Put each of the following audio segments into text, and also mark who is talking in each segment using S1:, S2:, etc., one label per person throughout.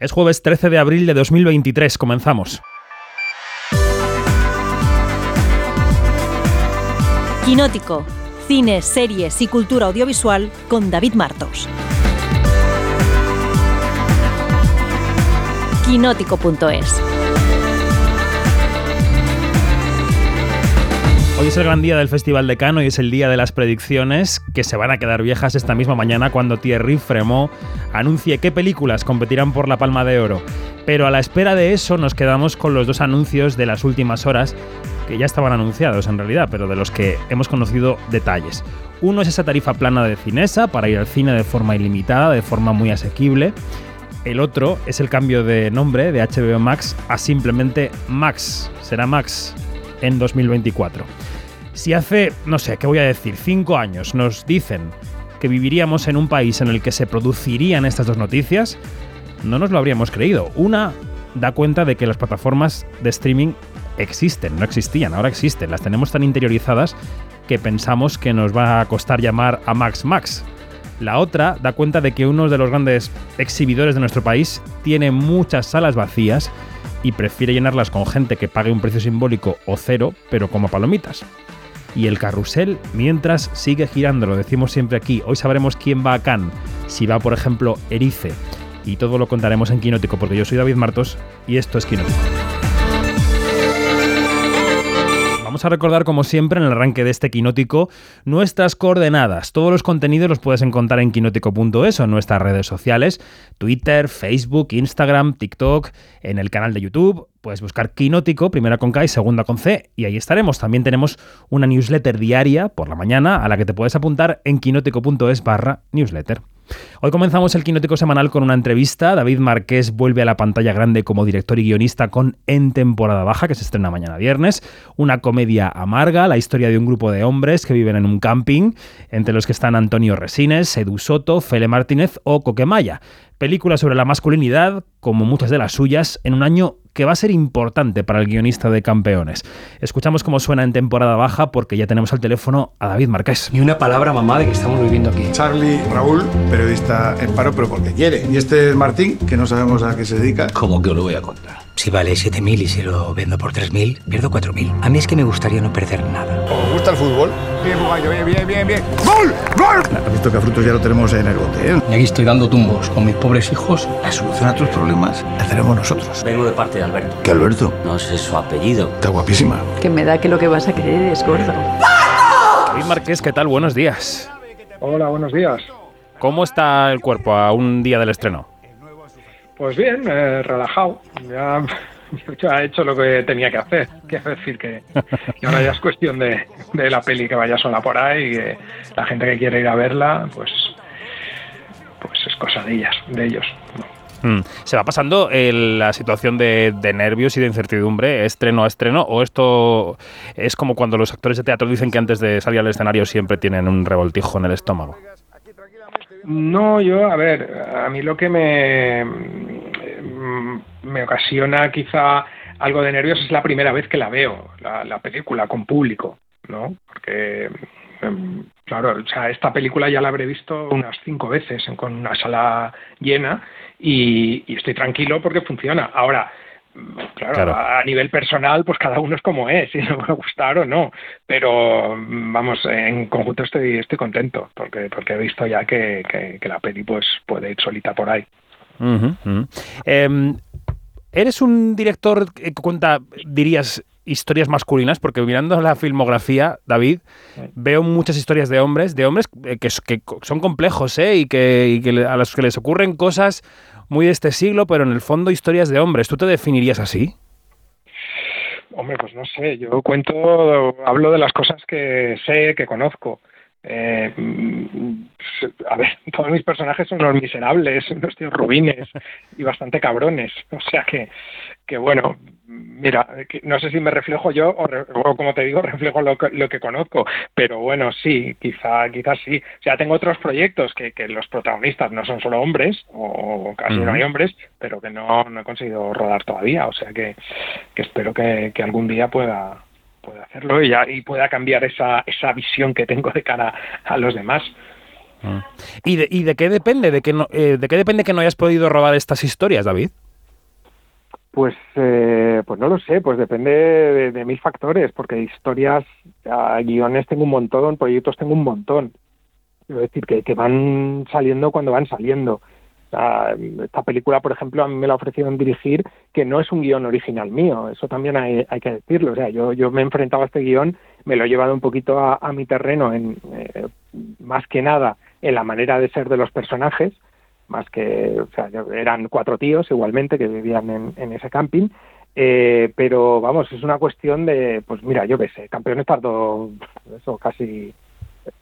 S1: Es jueves 13 de abril de 2023, comenzamos.
S2: Quinótico, cine, series y cultura audiovisual con David Martos. Quinótico.es
S1: Hoy es el gran día del Festival de Cannes y es el día de las predicciones que se van a quedar viejas esta misma mañana cuando Thierry Fremont anuncie qué películas competirán por la Palma de Oro. Pero a la espera de eso nos quedamos con los dos anuncios de las últimas horas que ya estaban anunciados en realidad, pero de los que hemos conocido detalles. Uno es esa tarifa plana de Cinesa para ir al cine de forma ilimitada, de forma muy asequible. El otro es el cambio de nombre de HBO Max a simplemente Max. Será Max en 2024. Si hace, no sé, ¿qué voy a decir? Cinco años nos dicen que viviríamos en un país en el que se producirían estas dos noticias, no nos lo habríamos creído. Una da cuenta de que las plataformas de streaming existen, no existían, ahora existen, las tenemos tan interiorizadas que pensamos que nos va a costar llamar a Max Max. La otra da cuenta de que uno de los grandes exhibidores de nuestro país tiene muchas salas vacías y prefiere llenarlas con gente que pague un precio simbólico o cero, pero como palomitas y el carrusel mientras sigue girando, lo decimos siempre aquí. Hoy sabremos quién va a Cannes, si va por ejemplo Erice y todo lo contaremos en Quinótico porque yo soy David Martos y esto es Quinótico. Vamos a recordar, como siempre, en el arranque de este quinótico, nuestras coordenadas. Todos los contenidos los puedes encontrar en quinótico.es o en nuestras redes sociales: Twitter, Facebook, Instagram, TikTok, en el canal de YouTube. Puedes buscar Quinótico, primera con K y segunda con C, y ahí estaremos. También tenemos una newsletter diaria por la mañana a la que te puedes apuntar en quinótico.es barra newsletter. Hoy comenzamos el Quinótico semanal con una entrevista. David Marqués vuelve a la pantalla grande como director y guionista con En temporada baja, que se estrena mañana viernes. Una comedia amarga, la historia de un grupo de hombres que viven en un camping, entre los que están Antonio Resines, Edu Soto, Fele Martínez o Coquemaya. Película sobre la masculinidad, como muchas de las suyas, en un año que va a ser importante para el guionista de Campeones. Escuchamos cómo suena en temporada baja porque ya tenemos al teléfono a David Marqués.
S3: Ni una palabra, mamá, de que estamos viviendo aquí.
S4: Charlie Raúl, periodista en paro, pero porque quiere. Y este es Martín, que no sabemos a qué se dedica.
S3: ¿Cómo que os lo voy a contar? Si vale 7.000 y si lo vendo por 3.000, pierdo 4.000. A mí es que me gustaría no perder nada.
S4: ¿Os gusta el fútbol? Bien, bien, bien, bien, bien. ¡Gol! ¡Gol! Has visto que a frutos ya lo tenemos en el bote, ¿eh?
S3: Y aquí estoy dando tumbos con mis pobres hijos.
S4: La solución a tus problemas la tenemos nosotros.
S5: Vengo de parte de Alberto.
S4: ¿Qué Alberto?
S5: No sé su apellido.
S4: Está guapísima.
S6: Que me da que lo que vas a querer es gordo.
S1: David Marqués, ¿qué tal? Buenos días.
S7: Hola, buenos días.
S1: ¿Cómo está el cuerpo a un día del estreno?
S7: Pues bien, eh, relajado. Ya, ya he hecho lo que tenía que hacer. Quiero decir que, ahora ya es cuestión de, de la peli que vaya sola por ahí y que la gente que quiere ir a verla, pues, pues es cosa de ellas, de ellos.
S1: Mm. ¿Se va pasando el- la situación de, de nervios y de incertidumbre estreno a estreno? ¿O esto es como cuando los actores de teatro dicen que antes de salir al escenario siempre tienen un revoltijo en el estómago?
S7: No, yo, a ver, a mí lo que me, mm, me ocasiona quizá algo de nervios es la primera vez que la veo, la, la película con público, ¿no? Porque, em, claro, o sea, esta película ya la habré visto unas cinco veces con una sala llena y, y estoy tranquilo porque funciona. Ahora, Claro,
S1: Claro.
S7: a nivel personal, pues cada uno es como es, si no me va a gustar o no. Pero vamos, en conjunto estoy, estoy contento, porque, porque he visto ya que, que, que la peli pues puede ir solita por ahí.
S1: Em, ¿Eres un director que cuenta, dirías, historias masculinas? Porque mirando la filmografía, David, veo muchas historias de hombres, de hombres eh, que, son complejos ¿eh? y, que, y que a los que les ocurren cosas muy de este siglo, pero en el fondo historias de hombres. ¿Tú te definirías así?
S7: Hombre, pues no sé, yo cuento, hablo de las cosas que sé, que conozco. Eh, mm, a ver, todos mis personajes son unos miserables, unos tíos rubines y bastante cabrones. O sea que, que bueno, mira, no sé si me reflejo yo o, re- o como te digo, reflejo lo que, lo que conozco, pero bueno, sí, quizá, quizás sí. O sea, tengo otros proyectos que, que los protagonistas no son solo hombres, o casi no hay hombres, pero que no, no he conseguido rodar todavía. O sea que, que espero que, que algún día pueda, pueda hacerlo y, ya, y pueda cambiar esa, esa visión que tengo de cara a los demás.
S1: Mm. ¿Y de, y de qué depende de que no, eh, de qué depende que no hayas podido robar estas historias, David?
S7: Pues, eh, pues no lo sé, pues depende de, mil factores, porque historias, ah, guiones tengo un montón, proyectos tengo un montón. Quiero decir, que, van saliendo cuando van saliendo. Esta película, por ejemplo, a mí me la ofrecieron dirigir, que no es un guion original mío, eso también hay, hay que decirlo. O sea, yo, yo me he enfrentado a este guion, me lo he llevado un poquito a, a mi terreno, en, eh, más que nada en la manera de ser de los personajes, más que, o sea, eran cuatro tíos igualmente que vivían en, ese camping, eh, pero vamos, es una cuestión de, pues mira, yo qué sé, Campeones tardó eso casi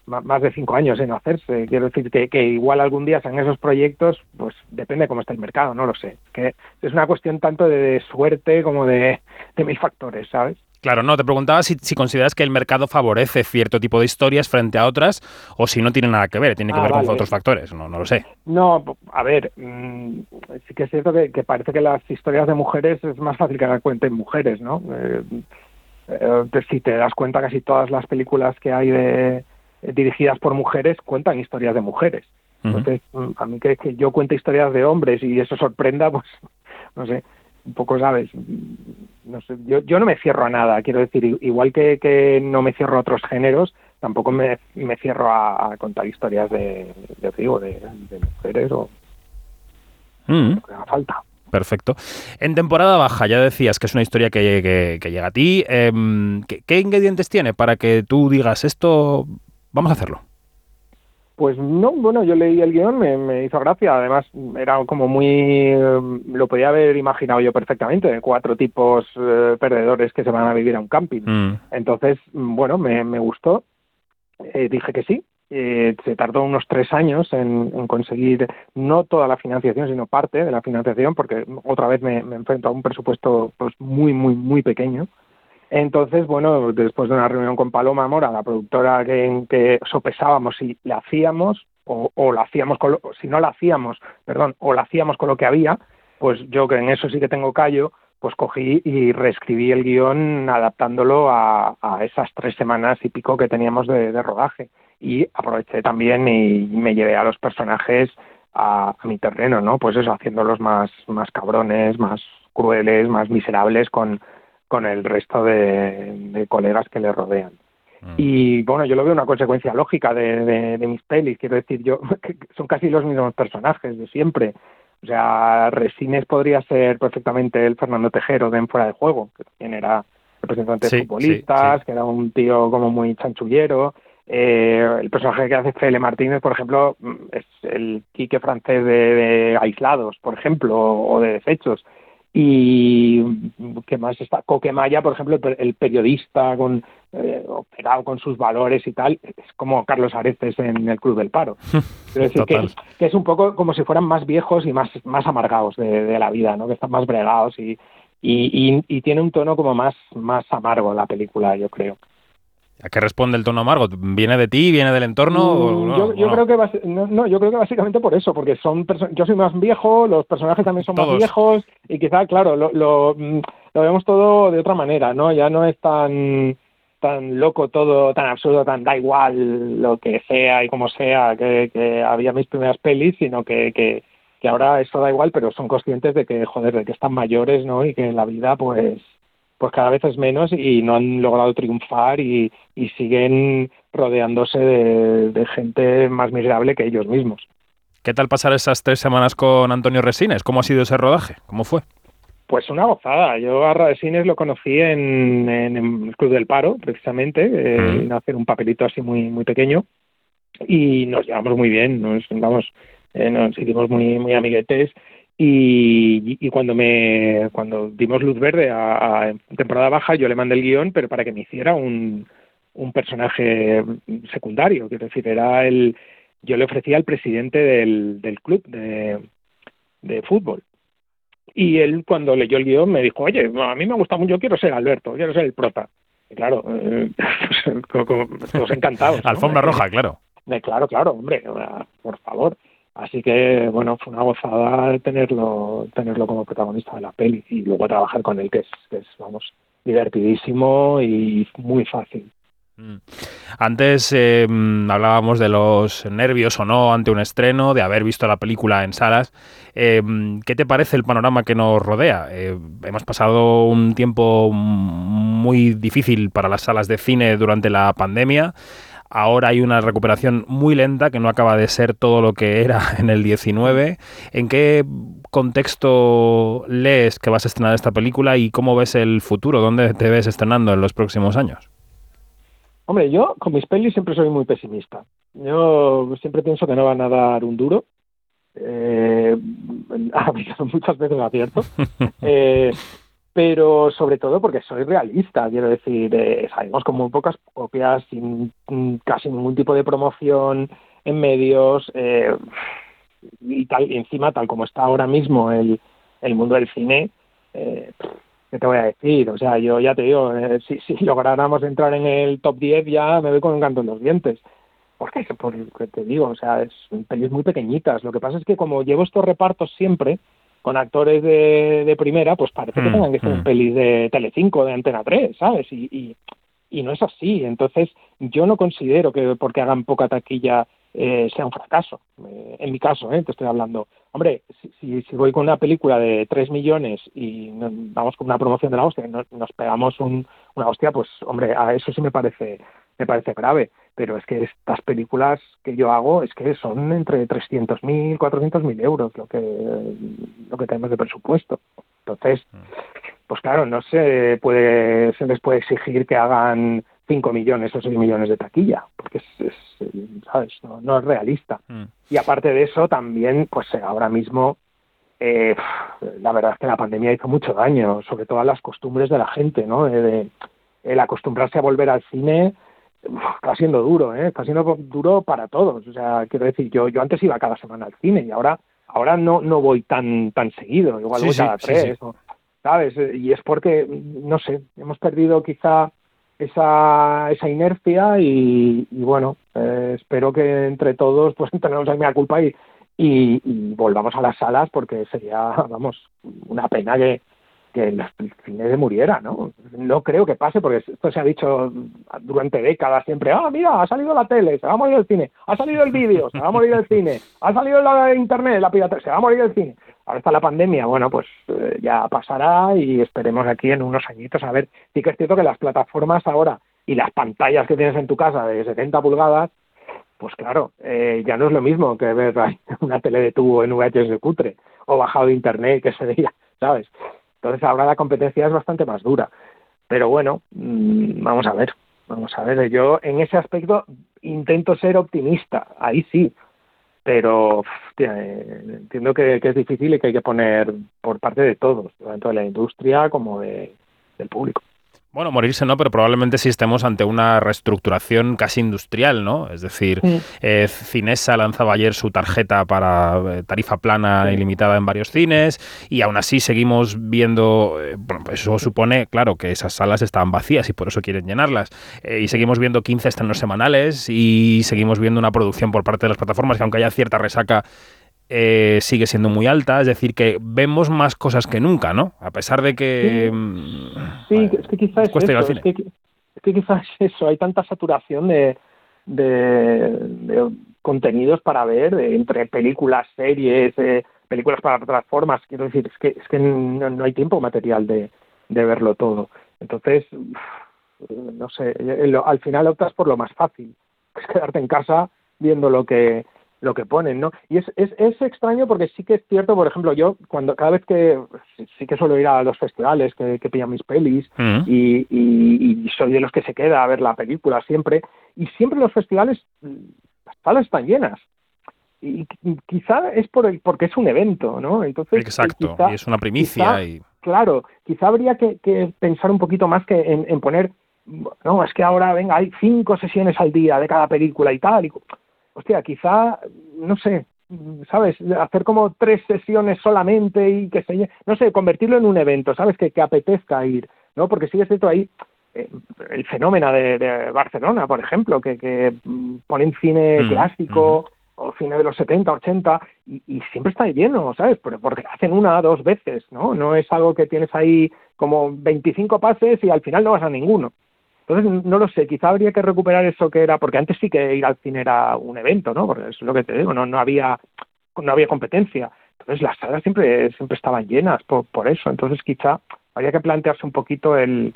S7: más de cinco años en hacerse. Quiero decir que, que igual algún día sean esos proyectos, pues depende cómo está el mercado, no lo sé. Que es una cuestión tanto de suerte como de, de mil factores, ¿sabes?
S1: Claro, no, te preguntaba si, si consideras que el mercado favorece cierto tipo de historias frente a otras o si no tiene nada que ver, tiene que
S7: Ah,
S1: ver con otros factores, no, no lo sé.
S7: No, a ver, mm, sí que es cierto que, que parece que las historias de mujeres es más fácil que las cuenten mujeres, ¿no? Eh, eh, si te das cuenta, casi todas las películas que hay de, eh, dirigidas por mujeres cuentan historias de mujeres. Entonces, mm, a mí que, que yo cuente historias de hombres y eso sorprenda, pues, no sé, un poco, ¿sabes? No sé, yo, yo no me cierro a nada, quiero decir, igual que, que no me cierro a otros géneros, tampoco me, me cierro a, a contar historias de, de, digo, de, de mujeres o
S1: Mm.
S7: lo que haga falta.
S1: Perfecto. En temporada baja, ya decías que es una historia que, que- que llega a ti. Em, ¿qué, qué ingredientes tiene para que tú digas esto? Vamos a hacerlo.
S7: Pues no, bueno, yo leí el guion, me, me hizo gracia, además era como muy, lo podía haber imaginado yo perfectamente, de cuatro tipos eh, perdedores que se van a vivir a un camping.
S1: Mm.
S7: Entonces, bueno, me, me gustó, Eh, dije que sí, Eh, se tardó unos tres años en, en conseguir no toda la financiación, sino parte de la financiación, porque otra vez me, me enfrento a un presupuesto pues muy, muy, muy pequeño. Entonces, bueno, después de una reunión con Paloma Mora, la productora en que sopesábamos si la hacíamos o, o la hacíamos con lo- si no la hacíamos, perdón, o la hacíamos con lo que había, pues yo que en eso sí que tengo callo, pues cogí y reescribí el guion adaptándolo a, a esas tres semanas y pico que teníamos de, de rodaje. Y aproveché también y me llevé a los personajes a, a mi terreno, ¿no? Pues eso, haciéndolos más, más cabrones, más crueles, más miserables con, con el resto de, de colegas que le rodean. Y bueno, yo lo veo una consecuencia lógica de, de, de mis pelis, quiero decir, yo que son casi los mismos personajes de siempre. O sea, Resines podría ser perfectamente el Fernando Tejero de En Fuera de Juego, que también era representante
S1: Sí,
S7: de futbolistas,
S1: sí, sí.
S7: que era un tío como muy chanchullero. Eh, el personaje que hace Fele Martínez, por ejemplo, mm, es el Quique francés de, de Aislados, por ejemplo, o de Desechos. Y ¿qué más está? Coquemaya, por ejemplo, el per- el periodista con eh, operado con sus valores y tal, es como Carlos Areces en el Club del Paro. Quiero decir que que es un poco como si fueran más viejos y más, más amargados de, de la vida, ¿no? Que están más bregados y, y, y, y tiene un tono como más, más amargo la película, yo creo.
S1: ¿A qué responde el tono amargo? ¿Viene de ti? ¿Viene del entorno?
S7: Mm, yo, yo
S1: ¿O no?
S7: creo que no, no, yo creo que básicamente por eso, porque son yo soy más viejo, los personajes también son
S1: Todos.
S7: más viejos y quizá claro lo, lo, mm, lo vemos todo de otra manera, ¿no? Ya no es tan tan loco todo, tan absurdo, tan da igual lo que sea y como sea que, que había mis primeras pelis, sino que, que, que ahora eso da igual, pero son conscientes de que joder, de que están mayores, ¿no? Y que la vida pues pues cada vez es menos y no han logrado triunfar y, y siguen rodeándose de, de gente más miserable que ellos mismos.
S1: ¿Qué tal pasar esas tres semanas con Antonio Resines? ¿Cómo ha sido ese rodaje? ¿Cómo fue?
S7: Pues una gozada. Yo a Resines lo conocí en, en el Club del Paro, precisamente,
S1: Mm.
S7: a hacer un papelito así muy muy pequeño y nos llevamos muy bien, nos vamos, eh, nos hicimos muy muy amiguetes y, y cuando me cuando dimos luz verde a, a temporada baja yo le mandé el guion, pero para que me hiciera un un personaje secundario, quiero decir, era el yo le ofrecía al presidente del, del club de, de fútbol y él cuando leyó el guion me dijo, oye, a mí me gusta mucho, yo quiero ser Alberto, quiero ser el prota. Y claro, eh, pues, todos encantados. ¿no?
S1: Alfombra roja, claro.
S7: de- claro, claro, hombre, por favor. Así que, bueno, fue una gozada tenerlo tenerlo como protagonista de la peli y luego trabajar con él, que es, que es vamos, divertidísimo y muy fácil.
S1: Mm. Antes eh, hablábamos de los nervios o no ante un estreno, de haber visto la película en salas. Eh, ¿Qué te parece el panorama que nos rodea? Eh, hemos pasado un tiempo muy difícil para las salas de cine durante la pandemia. Ahora hay una recuperación muy lenta que no acaba de ser todo lo que era en el 19. ¿En qué contexto lees que vas a estrenar esta película y cómo ves el futuro? ¿Dónde te ves estrenando en los próximos años?
S7: Hombre, yo con mis pelis siempre soy muy pesimista. Yo siempre pienso que no van a dar un duro. Eh, muchas veces acierto. eh, pero sobre todo porque soy realista, quiero decir, eh, salimos con muy pocas copias, sin casi ningún tipo de promoción en medios, eh, y tal, encima, tal como está ahora mismo el, el mundo del cine, eh, ¿qué te voy a decir? O sea, yo ya te digo, eh, si, si lográramos entrar en el top 10 ya me voy con un canto en los dientes. Porque, porque te digo, o sea, es pelis muy pequeñitas. Lo que pasa es que como llevo estos repartos siempre, con actores de, de primera, pues parece que mm, tengan que ser mm. pelis de Telecinco, de Antena 3, ¿sabes? Y, y, y, no es así. Entonces, yo no considero que porque hagan poca taquilla eh, sea un fracaso. Eh, en mi caso, ¿eh? te estoy hablando. Hombre, si, si, voy con una película de 3 millones y vamos con una promoción de la hostia y nos, nos pegamos un, una hostia, pues, hombre, a eso sí me parece me parece grave, pero es que estas películas que yo hago es que son entre 300.000, 400.000 euros lo que, lo que tenemos de presupuesto. Entonces, pues claro, no se puede, se les puede exigir que hagan 5 millones o 6 millones de taquilla, porque es, ¿sabes? No, es realista. Mm. Y aparte de eso, también, pues ahora mismo, eh, la verdad es que la pandemia hizo mucho daño, sobre todo a las costumbres de la gente, ¿no? de el acostumbrarse a volver al cine está siendo duro, ¿eh? está siendo duro para todos. O sea, quiero decir, yo yo antes iba cada semana al cine y ahora ahora no no voy tan tan seguido, igual voy cada tres, ¿sabes? Y es porque, no sé, hemos perdido quizá esa, esa inercia y, bueno, eh, espero que entre todos pues tenemos la misma culpa y, y, y, volvamos a las salas porque sería, vamos, una pena que, que el, cine muriera, ¿no? No creo que pase, porque esto se ha dicho durante décadas siempre, ah, mira, ha salido la tele, se va a morir el cine, ha salido el vídeo, se va a morir el cine, ha salido la internet, la piratería, se va a morir el cine. Ahora está la pandemia, bueno, pues eh, ya pasará y esperemos aquí en unos añitos a ver. Sí que es cierto que las plataformas ahora y las pantallas que tienes en tu casa de 70 pulgadas, pues claro, eh, ya no es lo mismo que ver una tele de tubo en VHS cutre o bajado de internet que se veía, ¿sabes? Entonces ahora la competencia es bastante más dura. Pero bueno, mm, vamos a ver, vamos a ver. Yo en ese aspecto intento ser optimista, ahí sí, pero eh, entiendo que, es difícil y que hay que poner por parte de todos, tanto de la industria como de, del público.
S1: Bueno, morirse no, pero probablemente sí estemos ante una reestructuración casi industrial, ¿no? Es decir, eh, Cinesa lanzaba ayer su tarjeta para eh, tarifa plana ilimitada en varios cines y aún así seguimos viendo, eh, bueno, pues eso supone, claro, que esas salas estaban vacías y por eso quieren llenarlas. y seguimos viendo 15 estrenos semanales y seguimos viendo una producción por parte de las plataformas que aunque haya cierta resaca eh, sigue siendo muy alta, es decir, que vemos más cosas que nunca, ¿no? A pesar de que...
S7: Sí, mm, es que quizás es, eso, es, que, quizás eso, hay tanta saturación de, de, contenidos para ver, entre películas, series, películas para plataformas, quiero decir, es que, es que no, hay tiempo material de, de verlo todo. Entonces, no sé, al final optas por lo más fácil, es quedarte en casa viendo lo que lo que ponen, ¿no? Y es, es, es, extraño porque sí que es cierto, por ejemplo, yo cuando cada vez que sí que suelo ir a los festivales que, que pillan mis pelis mm. y, y, soy de los que se queda a ver la película siempre, y siempre los festivales las salas están llenas. Y, quizá es por el, porque es un evento, ¿no?
S1: Entonces, Exacto, y es una primicia. y...
S7: Claro, quizá habría que, que, pensar un poquito más que en, en poner, no, es que ahora, venga, hay cinco sesiones al día de cada película y tal, y hostia, quizá, no sé, ¿sabes? Hacer como tres sesiones solamente y que se... No sé, convertirlo en un evento, ¿sabes? Que, que apetezca ir, ¿no? Porque sigue siendo ahí eh, el fenómeno de, Barcelona, por ejemplo, que, que ponen cine mm, clásico o cine de los 70, 80 y, y siempre está lleno, ¿sabes? Porque hacen una, dos veces, ¿no? No es algo que tienes ahí como 25 pases y al final no vas a ninguno. Entonces, no lo sé, quizá habría que recuperar eso que era, porque antes sí que ir al cine era un evento, ¿no? Porque es lo que te digo, no, no había no había competencia. Entonces las salas siempre, siempre estaban llenas por, por eso. Entonces quizá habría que plantearse un poquito el,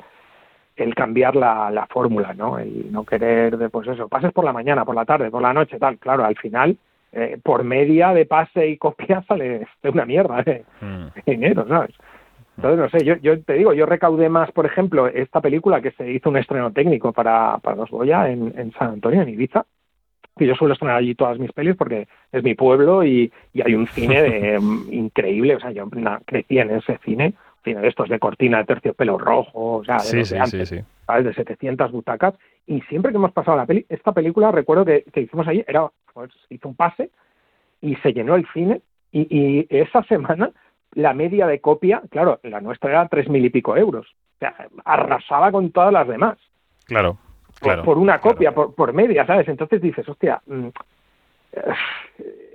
S7: el cambiar la, la fórmula, ¿no? El no querer, de, pues eso, pases por la mañana, por la tarde, por la noche, tal. Claro, al final, eh, por media de pase y copia sale de una mierda de
S1: Mm.
S7: dinero, ¿sabes? Entonces, no sé, yo, yo te digo, yo recaudé más, por ejemplo, esta película que se hizo un estreno técnico para, para los Goya en, en San Antonio, en Ibiza, que yo suelo estrenar allí todas mis pelis porque es mi pueblo y, y hay un cine de, increíble, o sea, yo na- crecí en ese cine, cine de estos de cortina de terciopelo rojo, o sea, de
S1: Sí,
S7: los de
S1: sí, sí,
S7: antes,
S1: sí.
S7: ¿sabes? De 700 butacas, y siempre que hemos pasado la peli, esta película, recuerdo que, que hicimos allí, era, pues, hizo un pase y se llenó el cine, y, y esa semana la media de copia, claro, la nuestra era tres mil y pico euros, o sea, arrasaba con todas las demás
S1: Claro,
S7: por,
S1: claro.
S7: por una
S1: claro.
S7: copia, por, por media, ¿sabes? Entonces dices, hostia, mm, eh,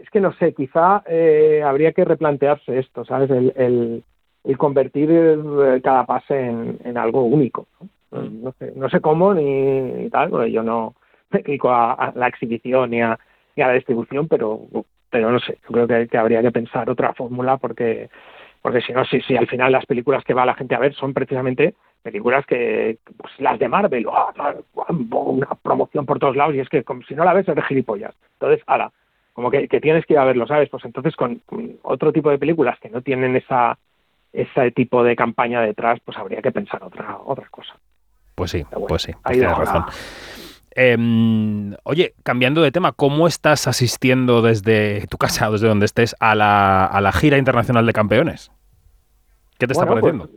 S7: es que no sé, quizá eh, habría que replantearse esto, ¿sabes? El, el, el convertir eh, cada pase en, en algo único. ¿no?
S1: Mm.
S7: No, sé, no sé cómo ni, ni tal, porque yo no me dedico a, a la exhibición ni a, ni a la distribución, pero, pero no sé, yo creo que, que habría que pensar otra fórmula porque porque si no, si, si al final las películas que va la gente a ver son precisamente películas que, pues las de Marvel, ¡ah, tal, guam, una promoción por todos lados, y es que como si no la ves eres gilipollas. Entonces, ala, como que, que tienes que ir a verlo, ¿sabes? Pues entonces con, con otro tipo de películas que no tienen esa ese tipo de campaña detrás, pues habría que pensar otra otra cosa.
S1: Pues sí,
S7: bueno,
S1: pues sí, pues tienes
S7: la-
S1: Em, oye, cambiando de tema, ¿cómo estás asistiendo desde tu casa o desde donde estés a la, a la gira internacional de campeones? ¿Qué te está
S7: Bueno,
S1: pareciendo?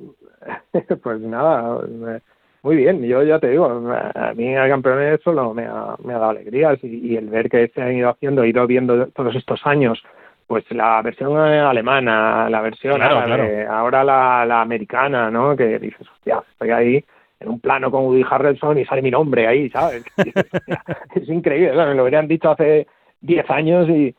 S7: Pues, pues nada, me- muy bien. Yo ya te digo, a mí el campeones solo me ha, me ha dado alegrías y, y el ver que se han ido haciendo, he ido viendo todos estos años, pues la versión eh, alemana, la versión
S1: Claro,
S7: árabe, ahora la, la americana, ¿no? Que dices, hostia, estoy ahí en un plano con Woody Harrelson y sale mi nombre ahí, ¿sabes? Es increíble, me lo hubieran dicho hace 10 años y,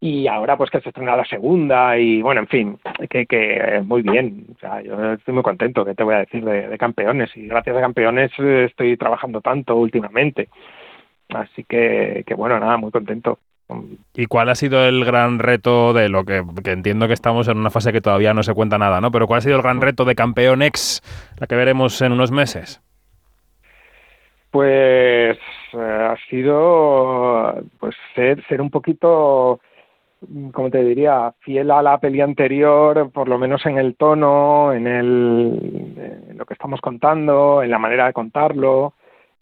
S7: y ahora pues que se estrena la segunda y bueno, en fin, que, que muy bien, o sea, yo estoy muy contento, que te voy a decir, de, de campeones y gracias a campeones estoy trabajando tanto últimamente, así que, que bueno, nada, muy contento.
S1: ¿Y cuál ha sido el gran reto de lo que, que entiendo que estamos en una fase que todavía no se cuenta nada, ¿no? Pero ¿cuál ha sido el gran reto de Campeón X, la que veremos en unos meses?
S7: Pues eh, ha sido pues ser, un poquito, como te diría, fiel a la peli anterior, por lo menos en el tono, en, el, lo que estamos contando, en la manera de contarlo,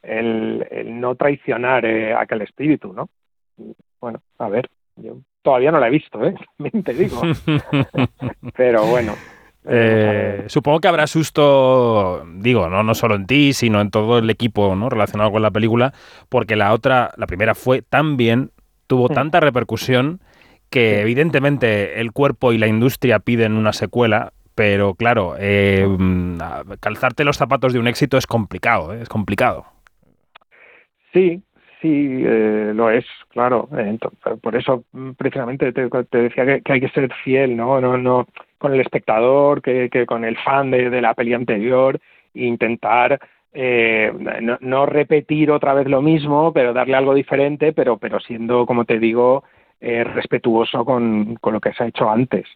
S7: el, el no traicionar eh, aquel espíritu, ¿no? Bueno, a ver, yo todavía no la he visto, ¿eh? Te digo, pero bueno.
S1: Eh, supongo que habrá susto, digo, no, no solo en ti, sino en todo el equipo ¿no? relacionado con la película, porque la otra, la primera fue tan bien, tuvo
S7: Sí.
S1: tanta repercusión, que evidentemente el cuerpo y la industria piden una secuela, pero claro, eh, mm, calzarte los zapatos de un éxito es complicado, ¿eh? es complicado.
S7: Sí, sí, eh, lo es, claro. Por eso, mm, precisamente, te, decía que, hay que ser fiel, ¿no? No, no con el espectador, que, que con el fan de, de la peli anterior, intentar eh, no, no repetir otra vez lo mismo, pero darle algo diferente, pero, pero siendo, como te digo, eh, respetuoso con, con lo que se ha hecho antes.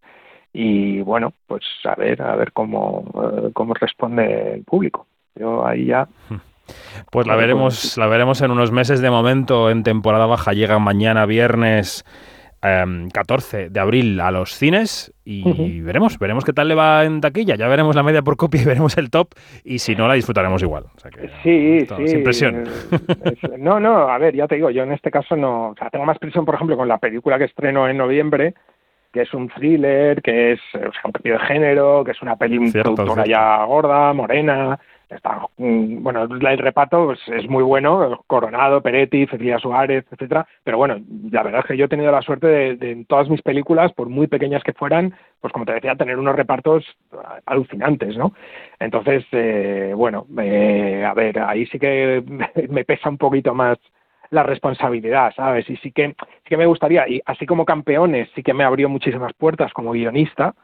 S7: Y bueno, pues a ver, a ver cómo, eh, cómo responde el público. Yo ahí ya
S1: Pues la
S7: Vale,
S1: veremos, la veremos en unos meses de momento en temporada baja. Llega mañana viernes em, 14 de abril a los cines y veremos, veremos qué tal le va en taquilla. Ya veremos la media por copia y veremos el top y si no la disfrutaremos igual. O sea que,
S7: Sí, sí.
S1: Sin presión.
S7: eh, es- no, no, a ver, ya te digo, yo en este caso no, o sea, tengo más presión, por ejemplo, con la película que estreno en noviembre, que es un thriller, que es eh, o sea, un partido de género, que es una peli
S1: cierto.
S7: ya gorda, morena, está, mm, bueno, el reparto pues, es muy bueno, Coronado, Peretti, Cecilia Suárez, etcétera, pero bueno, la verdad es que yo he tenido la suerte de, de en todas mis películas, por muy pequeñas que fueran, pues como te decía, tener unos repartos alucinantes, ¿no? Entonces, eh, bueno, eh, a ver, ahí sí que me pesa un poquito más la responsabilidad, ¿sabes? Y sí que, sí que me gustaría, y así como campeones, sí que me abrió muchísimas puertas como guionista,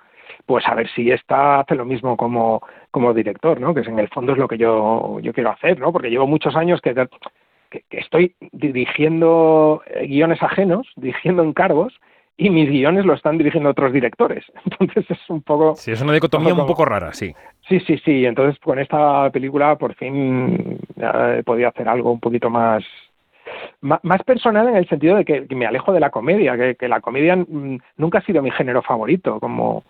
S7: pues a ver si esta hace lo mismo como, como director, ¿no? Que es, en el fondo es lo que yo, yo quiero hacer, ¿no? Porque llevo muchos años que, que, que estoy dirigiendo guiones ajenos, dirigiendo encargos, y mis guiones lo están dirigiendo otros directores. Entonces es un poco...
S1: Sí, es una dicotomía un poco rara, sí.
S7: Sí, sí, sí. Entonces con esta película por fin he podido hacer algo un poquito más más personal en el sentido de que, me alejo de la comedia, que, la comedia nunca ha sido mi género favorito como,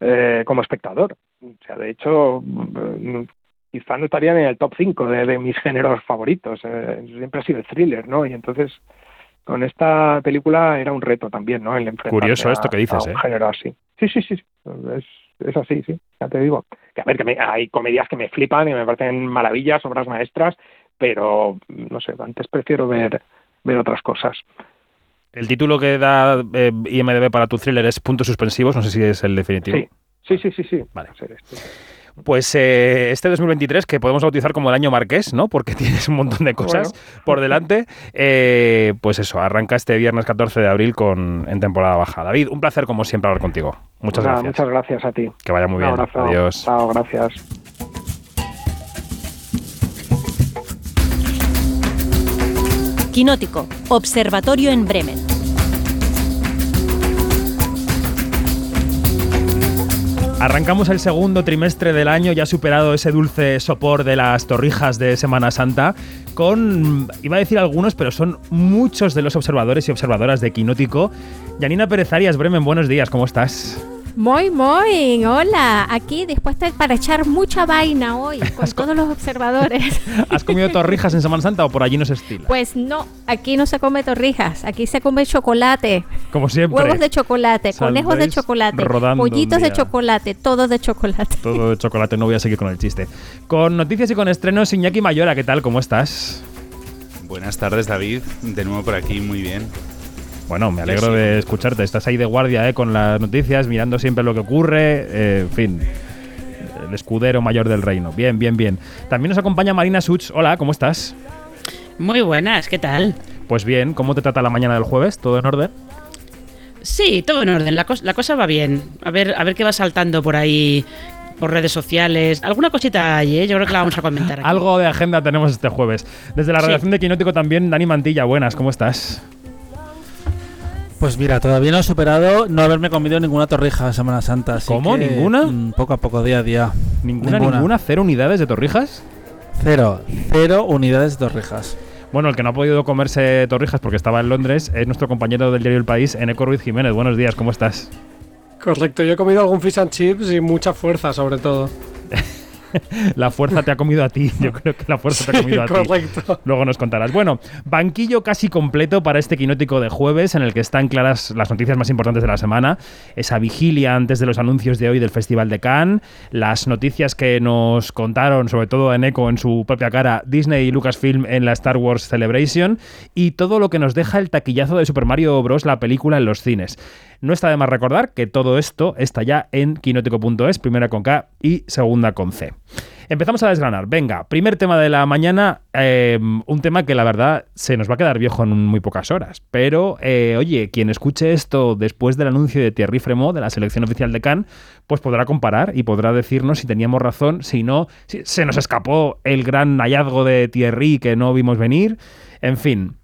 S7: eh, como espectador. O sea, de hecho, mm, quizá no estarían en el top 5 de, mis géneros favoritos. Eh, siempre ha sido el thriller, ¿no? Y entonces con esta película era un reto también, ¿no? El
S1: Curioso esto que dices,
S7: un
S1: ¿eh?
S7: género así. Sí, sí, sí, es, es así, sí, ya te digo. Que a ver, que hay comedias que me flipan y me parecen maravillas, obras maestras, pero no sé, antes prefiero ver, ver otras cosas.
S1: El título que da eh, IMDB para tu thriller es Puntos Suspensivos, no sé si es el definitivo.
S7: Sí, sí, sí, sí. sí.
S1: Vale. Pues eh, este 2023, que podemos bautizar como el año marqués, ¿no? Porque tienes un montón de cosas por delante. Eh, pues eso, arranca este viernes 14 de abril con en temporada baja. David, un placer como siempre hablar contigo. Muchas gracias.
S7: Muchas gracias a ti.
S1: Que vaya muy bien. Adiós.
S7: Chao, gracias.
S2: Quinótico, Observatorio en Bremen.
S1: Arrancamos el segundo trimestre del año, ya superado ese dulce sopor de las torrijas de Semana Santa, con, iba a decir algunos, pero son muchos de los observadores y observadoras de Quinótico. Yanina Pérez Arias, Bremen, buenos días, ¿cómo estás?
S8: Muy, muy, hola, aquí dispuesta para echar mucha vaina hoy con todos los observadores.
S1: ¿Has comido torrijas en Semana Santa o por allí no se estila?
S8: Pues no, aquí no se come torrijas, aquí se come chocolate.
S1: Como siempre.
S8: Huevos de chocolate, conejos de chocolate, pollitos de chocolate, todo de chocolate.
S1: Todo de chocolate, no voy a seguir con el chiste. Con noticias y con estrenos, Iñaki Mayora, ¿qué tal? ¿Cómo estás?
S9: Buenas tardes, David. De nuevo por aquí, muy bien.
S1: Bueno, me alegro de escucharte. Estás ahí de guardia ¿eh? con las noticias, mirando siempre lo que ocurre. Eh, en fin, el escudero mayor del reino. Bien, bien, bien. También nos acompaña Marina Such. Hola, ¿cómo estás?
S10: Muy buenas, ¿qué tal?
S1: Pues bien, ¿cómo te trata la mañana del jueves? ¿Todo en orden?
S10: Sí, todo en orden. La, la cosa va bien. A ver, a ver qué va saltando por ahí por redes sociales. Alguna cosita hay, ¿eh? yo creo que la vamos a comentar.
S1: Algo de agenda tenemos este jueves. Desde la redacción de Quinótico también, Dani Mantilla, buenas, ¿cómo estás?
S11: Pues mira, todavía no he superado no haberme comido ninguna torrija en Semana Santa.
S1: ¿Cómo? ¿Ninguna?
S11: Mm, poco a poco, día a día.
S1: ¿Ninguna, ¿Ninguna? ¿Cero unidades de torrijas?
S11: Cero. Cero unidades de torrijas.
S1: Bueno, el que no ha podido comerse torrijas porque estaba en Londres es nuestro compañero del diario El País, Eneco Ruiz Jiménez. Buenos días, ¿cómo estás?
S12: Correcto, yo he comido algún fish and chips y mucha fuerza sobre todo.
S1: la fuerza te ha comido a ti. Yo creo que la fuerza te ha comido a
S12: correcto.
S1: ti. Luego nos contarás. Bueno, banquillo casi completo para este quinótico de jueves, en el que están claras las noticias más importantes de la semana. Esa vigilia antes de los anuncios de hoy del Festival de Cannes, las noticias que nos contaron, sobre todo en eco en su propia cara, Disney y Lucasfilm en la Star Wars Celebration, y todo lo que nos deja el taquillazo de Super Mario Bros. la película en los cines. No está de más recordar que todo esto está ya en quinótico.es, primera con K y segunda con C. Empezamos a desgranar. Venga, primer tema de la mañana, eh, un tema que la verdad se nos va a quedar viejo en muy pocas horas. Pero, eh, oye, quien escuche esto después del anuncio de Thierry Fremont de la selección oficial de Cannes, pues podrá comparar y podrá decirnos si teníamos razón, si no, si se nos escapó el gran hallazgo de Thierry que no vimos venir. En fin,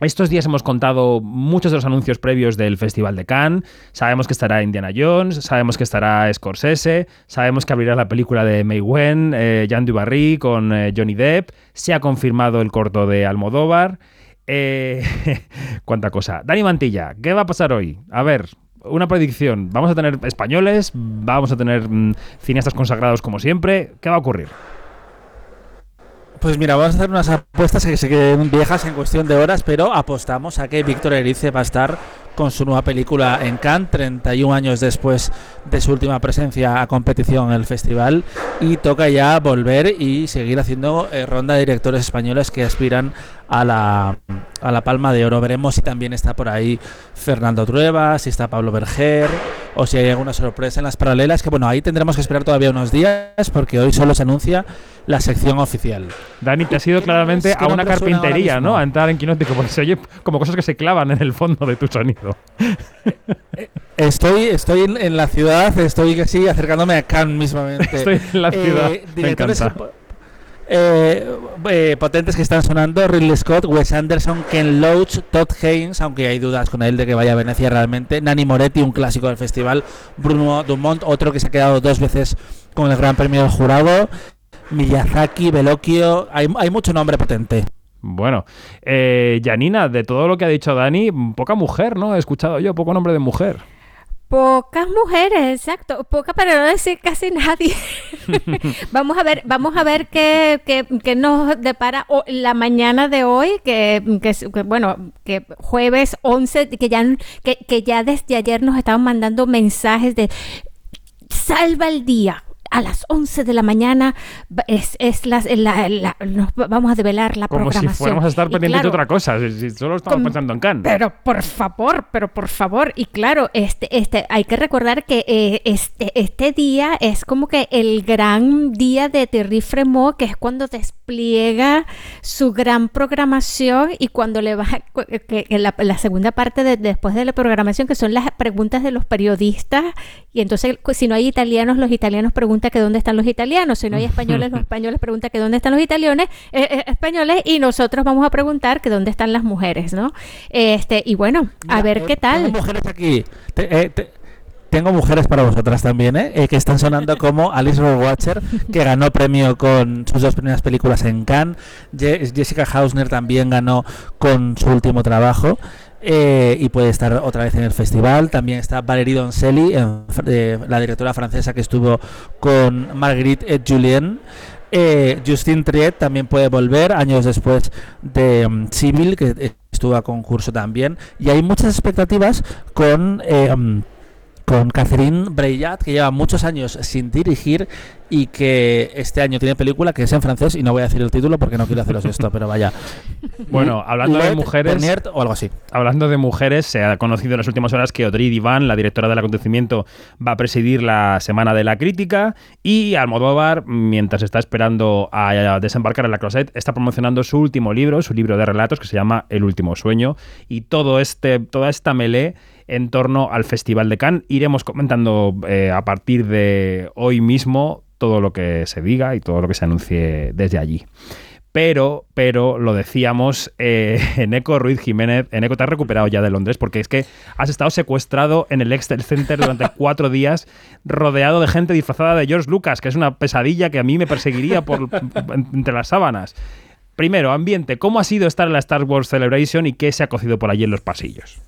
S1: estos días hemos contado muchos de los anuncios previos del Festival de Cannes. Sabemos que estará Indiana Jones, sabemos que estará Scorsese, sabemos que abrirá la película de May Wen, eh, Jean Dubarry con eh, Johnny Depp. Se ha confirmado el corto de Almodóvar. Eh, cuánta cosa. Dani Mantilla, ¿qué va a pasar hoy? A ver, una predicción. ¿Vamos a tener españoles? ¿Vamos a tener mm, cineastas consagrados como siempre? ¿Qué va a ocurrir?
S11: Pues mira, vamos a hacer unas apuestas que se queden viejas en cuestión de horas, pero apostamos a que Víctor Erice va a estar con su nueva película en Cannes, 31 años después de su última presencia a competición en el festival, y toca ya volver y seguir haciendo eh, ronda de directores españoles que aspiran a la, a la Palma de Oro. Veremos si también está por ahí Fernando Trueba, si está Pablo Berger, o si hay alguna sorpresa en las paralelas, que bueno, ahí tendremos que esperar todavía unos días, porque hoy solo se anuncia la sección oficial.
S1: Dani, te has ido claramente
S11: es que
S1: a una
S11: me
S1: carpintería. ¿no? A entrar en Quinótico, porque se oye como cosas que se clavan en el fondo de tu sonido.
S11: Estoy, estoy en, en la ciudad, estoy que sí, acercándome a Cannes mismamente.
S1: Estoy en la ciudad, me
S11: directores
S1: encanta.
S11: Eh, eh, potentes que están sonando: Ridley Scott, Wes Anderson, Ken Loach, Todd Haynes, aunque hay dudas con él de que vaya a Venecia realmente. Nani Moretti, un clásico del festival. Bruno Dumont, otro que se ha quedado dos veces con el Gran Premio del Jurado. Miyazaki, Bellocchio, hay, hay mucho nombre potente.
S1: Bueno, eh, Janina, de todo lo que ha dicho Dani, poca mujer, ¿no? He escuchado yo, poco nombre de mujer.
S8: Pocas mujeres, exacto. Poca para no decir casi nadie. vamos a ver, vamos a ver qué, qué- qué nos depara o- la mañana de hoy, que, que que, bueno, que jueves 11, que ya, que, que ya desde ayer nos estaban mandando mensajes de salva el día. A las 11 de la mañana es, es las- la- la- nos vamos a develar la
S1: Como si
S8: programación.
S1: fuéramos a estar pendientes
S8: claro,
S1: de otra cosa, si, si solo estamos
S8: Con-
S1: pensando en Cannes.
S8: pero por favor, pero por favor. Y claro, este, este, hay que recordar que eh, este, este día es como que el gran día de Thierry Fremont, que es cuando despliega su gran programación y cuando le va que, que la, la segunda parte de, después de la programación, que son las preguntas de los periodistas. Y entonces, si no hay italianos, los italianos preguntan que dónde están los italianos. Si no hay españoles, los españoles preguntan que dónde están los italianos, eh, eh, españoles. Y nosotros vamos a preguntar que dónde están las mujeres, ¿no? Este, y bueno, a ver qué tal.
S11: Tengo mujeres aquí. Te- eh, te- tengo mujeres para vosotras también, ¿eh? Eh, que están sonando como Alice Watcher, que ganó premio con sus dos primeras películas en Cannes. Je- Jessica Hausner también ganó con su último trabajo. Eh, y puede estar otra vez en el festival. También está Valérie Doncelli, la directora francesa que estuvo con Marguerite et Julien. Eh, Justine Triet también puede volver años después de mm, Civil, que estuvo a concurso también. Y hay muchas expectativas con, eh, mm, con Catherine Breillat, que lleva muchos años sin dirigir y que este año tiene película que es en francés y no voy a decir el título porque no quiero haceros esto, pero vaya.
S1: Bueno, hablando de mujeres.
S11: Bernier o algo así.
S1: Hablando de mujeres, se ha conocido en las últimas horas que Audrey Divan, la directora del acontecimiento, va a presidir la Semana de la Crítica y Almodóvar, mientras está esperando a desembarcar en la Closet, está promocionando su último libro, su libro de relatos que se llama El último sueño y todo este, toda esta melé en torno al Festival de Cannes. Iremos comentando eh, a partir de hoy mismo todo lo que se diga y todo lo que se anuncie desde allí. Pero, pero, lo decíamos, eh, Eneco Ruiz Jiménez, Eneco, te has recuperado ya de Londres porque es que has estado secuestrado en el Excel Center durante cuatro días, rodeado de gente disfrazada de George Lucas, que es una pesadilla que a mí me perseguiría por, entre las sábanas. Primero, ambiente, ¿cómo ha sido estar en la Star Wars Celebration y qué se ha cocido por allí en los pasillos?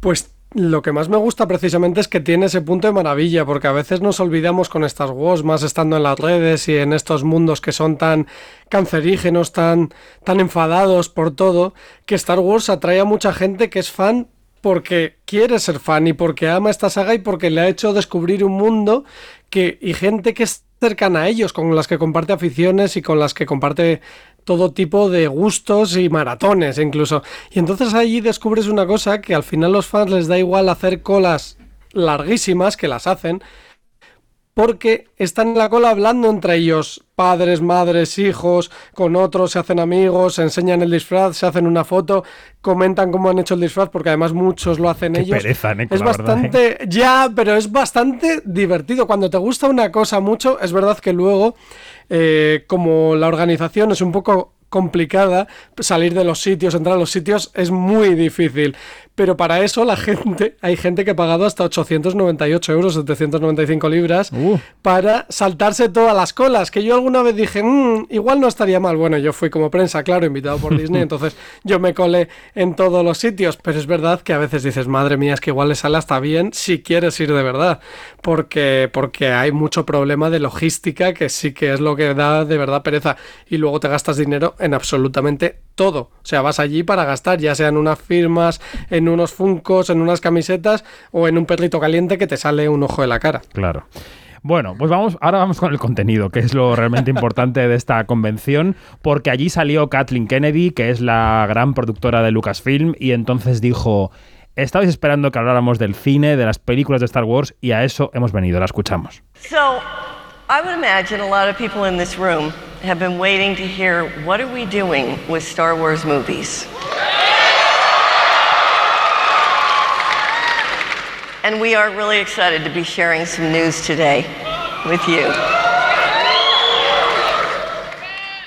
S12: Pues lo que más me gusta precisamente es que tiene ese punto de maravilla, porque a veces nos olvidamos con Star Wars, más estando en las redes y en estos mundos que son tan cancerígenos, tan, tan enfadados por todo, que Star Wars atrae a mucha gente que es fan porque quiere ser fan y porque ama esta saga y porque le ha hecho descubrir un mundo que y gente que es cercana a ellos, con las que comparte aficiones y con las que comparte todo tipo de gustos y maratones incluso. Y entonces allí descubres una cosa que al final los fans les da igual hacer colas larguísimas que las hacen porque están en la cola hablando entre ellos, padres, madres, hijos, con otros, se hacen amigos, se enseñan el disfraz, se hacen una foto, comentan cómo han hecho el disfraz, porque además muchos lo hacen
S1: Qué
S12: ellos.
S1: pereza,
S12: es
S1: verdad, ¿eh?
S12: bastante, ya, pero es bastante divertido. Cuando te gusta una cosa mucho, es verdad que luego, eh, como la organización es un poco complicada, salir de los sitios, entrar a los sitios es muy difícil. Pero para eso la gente, hay gente que ha pagado hasta 898 euros, 795 libras, para saltarse todas las colas. Que yo alguna vez dije, "Mm, igual no estaría mal. Bueno, yo fui como prensa, claro, invitado por Disney, entonces yo me colé en todos los sitios. Pero es verdad que a veces dices, madre mía, es que igual le sale hasta bien si quieres ir de verdad. Porque, porque hay mucho problema de logística que sí que es lo que da de verdad pereza. Y luego te gastas dinero en absolutamente todo. O sea, vas allí para gastar, ya sean unas firmas, en unos funcos, en unas camisetas o en un perrito caliente que te sale un ojo de la cara.
S1: Claro. Bueno, pues vamos, ahora vamos con el contenido, que es lo realmente importante de esta convención, porque allí salió Kathleen Kennedy, que es la gran productora de Lucasfilm, y entonces dijo, estabais esperando que habláramos del cine, de las películas de Star Wars, y a eso hemos venido, la escuchamos.
S13: So, I would imagine a lot of people in this room have been waiting to hear what are we doing with Star Wars movies? And we are really excited to be sharing some news today with you.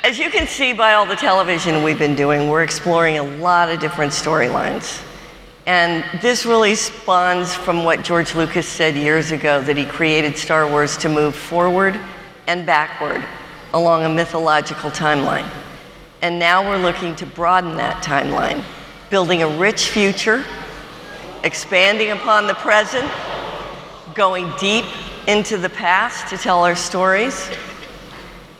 S13: As you can see by all the television we've been doing, we're exploring a lot of different storylines. And this really spawns from what George Lucas said years ago that he created Star Wars to move forward and backward along a mythological timeline. And now we're looking to broaden that timeline, building a rich future, expanding upon the present, going deep into the past to tell our stories.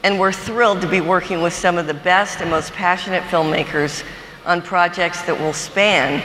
S13: And we're thrilled to be working with some of the best and most passionate filmmakers on projects that will span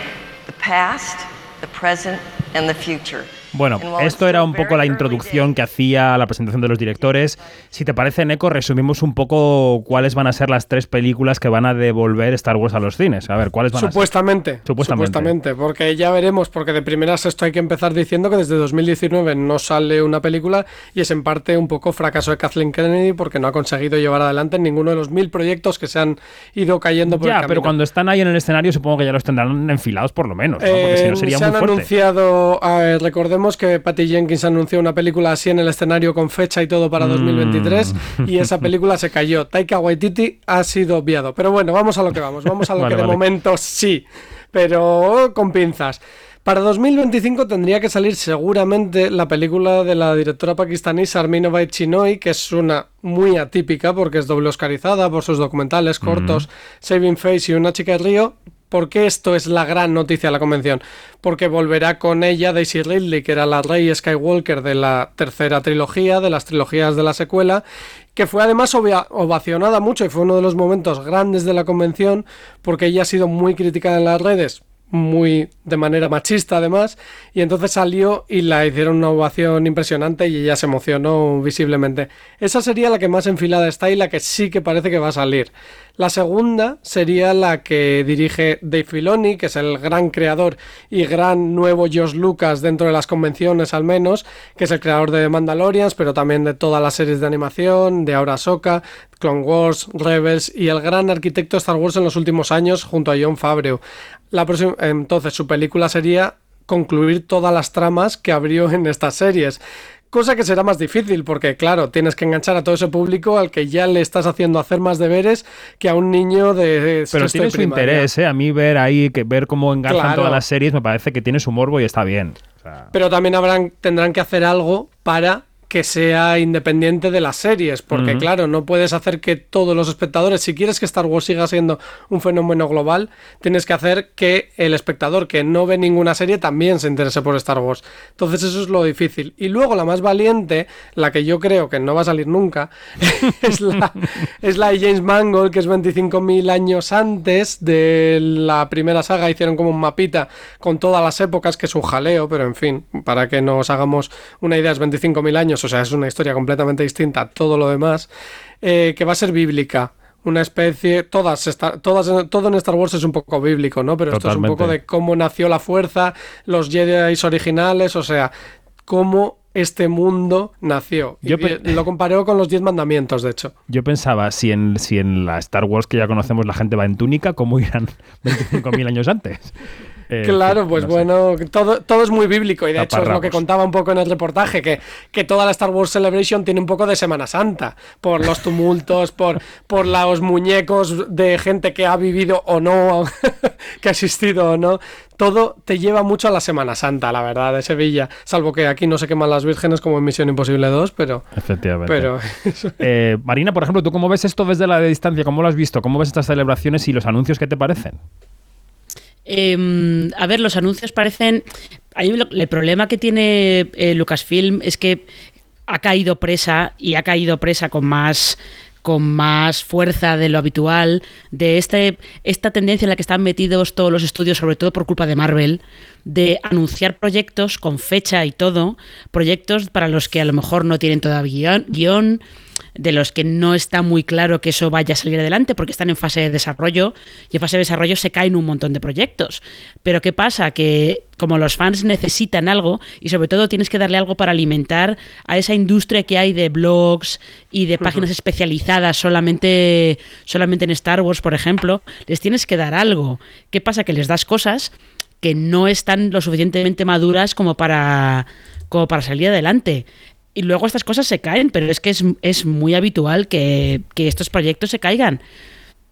S13: past, the present, and the future.
S1: Bueno, esto era un poco la introducción que hacía a la presentación de los directores. Si te parece, Neko, resumimos un poco cuáles van a ser las tres películas que van a devolver Star Wars a los cines. A ver, ¿cuáles van
S12: supuestamente,
S1: a ser? Supuestamente.
S12: Supuestamente, porque ya veremos, porque de primeras esto hay que empezar diciendo que desde 2019 no sale una película y es en parte un poco fracaso de Kathleen Kennedy porque no ha conseguido llevar adelante ninguno de los mil proyectos que se han ido cayendo por
S1: ya,
S12: el camino.
S1: pero cuando están ahí en el escenario supongo que ya los tendrán enfilados por lo menos, ¿no? porque si no
S12: Eh,
S1: sería
S12: se
S1: muy
S12: han
S1: fuerte.
S12: anunciado, a ver, recordemos que Patty Jenkins anunció una película así en el escenario con fecha y todo para
S1: Mm.
S12: 2023 y esa película se cayó. Taika Waititi ha sido obviado. Pero bueno, vamos a lo que vamos. Vamos a lo
S1: Vale,
S12: que de
S1: vale.
S12: momento sí, pero con pinzas. Para 2025 tendría que salir seguramente la película de la directora pakistaní Sarminovai Chinoy, que es una muy atípica porque es doble oscarizada por sus documentales cortos, Saving Face y Una chica de río. ¿Por qué esto es la gran noticia de la convención? Porque volverá con ella Daisy Ridley, que era la rey Skywalker de la tercera trilogía, de las trilogías de la secuela, que fue además ovacionada mucho y fue uno de los momentos grandes de la convención, porque ella ha sido muy criticada en las redes, muy de manera machista además, y entonces salió y la hicieron una ovación impresionante y ella se emocionó visiblemente. Esa sería la que más enfilada está y la que sí que parece que va a salir. La segunda sería la que dirige Dave Filoni, que es el gran creador y gran nuevo George Lucas dentro de las convenciones al menos, que es el creador de Mandalorians, pero también de todas las series de animación, de ahora Ahsoka, Clone Wars, Rebels y el gran arquitecto Star Wars en los últimos años junto a John Favreau. La próxima, entonces su película sería concluir todas las tramas que abrió en estas series. Cosa que será más difícil porque, claro, tienes que enganchar a todo ese público al que ya le estás haciendo hacer más deberes que a un niño de
S1: Pero tiene su interés, ¿eh? A mí ver ahí, que ver cómo engarzan
S12: Claro.
S1: todas las series, me parece que tiene su morbo y está bien. O sea,
S12: Pero también habrán, tendrán que hacer algo para que sea independiente de las series, porque claro, no puedes hacer que todos los espectadores, si quieres que Star Wars siga siendo un fenómeno global, tienes que hacer que el espectador que no ve ninguna serie también se interese por Star Wars. Entonces eso es lo difícil. Y luego la más valiente, la que yo creo que no va a salir nunca, es la, es la de James Mangold, que es 25.000 años antes de la primera saga. Hicieron como un mapita con todas las épocas, que es un jaleo, pero en fin, para que nos hagamos una idea, es 25.000 años, o sea, es una historia completamente distinta a todo lo demás, eh, que va a ser bíblica. Una especie, todas, todas, todo en Star Wars es un poco bíblico, ¿no? Pero esto es un poco de cómo nació la fuerza, los Jedi originales, o sea, cómo este mundo nació.
S1: Yo
S12: lo comparó con los Diez Mandamientos, de hecho.
S1: yo pensaba, si en, si en la Star Wars que ya conocemos la gente va en túnica, ¿cómo irán 25.000 años antes? Eh,
S12: Claro, pues
S1: no sé.
S12: bueno, todo, todo es muy bíblico y de hecho es lo que contaba un poco en el reportaje, que, que toda la Star Wars Celebration tiene un poco de Semana Santa, por los tumultos, por, por los muñecos de gente que ha vivido o no, que ha existido o no. Todo te lleva mucho a la Semana Santa, la verdad, de Sevilla, salvo que aquí no se queman las vírgenes como en Misión Imposible 2, pero...
S1: Efectivamente.
S12: pero
S1: Eh, Marina, por ejemplo, ¿tú cómo ves esto desde la distancia? ¿Cómo lo has visto? ¿Cómo ves estas celebraciones y los anuncios que te parecen?
S10: Eh, a ver, los anuncios parecen. a mí lo- el problema que tiene eh, Lucasfilm es que ha caído presa y ha caído presa con más con más fuerza de lo habitual, de este, esta tendencia en la que están metidos todos los estudios, sobre todo por culpa de Marvel, de anunciar proyectos con fecha y todo, proyectos para los que a lo mejor no tienen todavía guion, guion de los que no está muy claro que eso vaya a salir adelante porque están en fase de desarrollo y en fase de desarrollo se caen un montón de proyectos. Pero ¿qué pasa? Que como los fans necesitan algo y sobre todo tienes que darle algo para alimentar a esa industria que hay de blogs y de páginas especializadas solamente, solamente en Star Wars, por ejemplo, les tienes que dar algo. ¿Qué pasa? Que les das cosas que no están lo suficientemente maduras como para, como para salir adelante. Y luego estas cosas se caen, pero es que es, es muy habitual que, que, estos proyectos se caigan.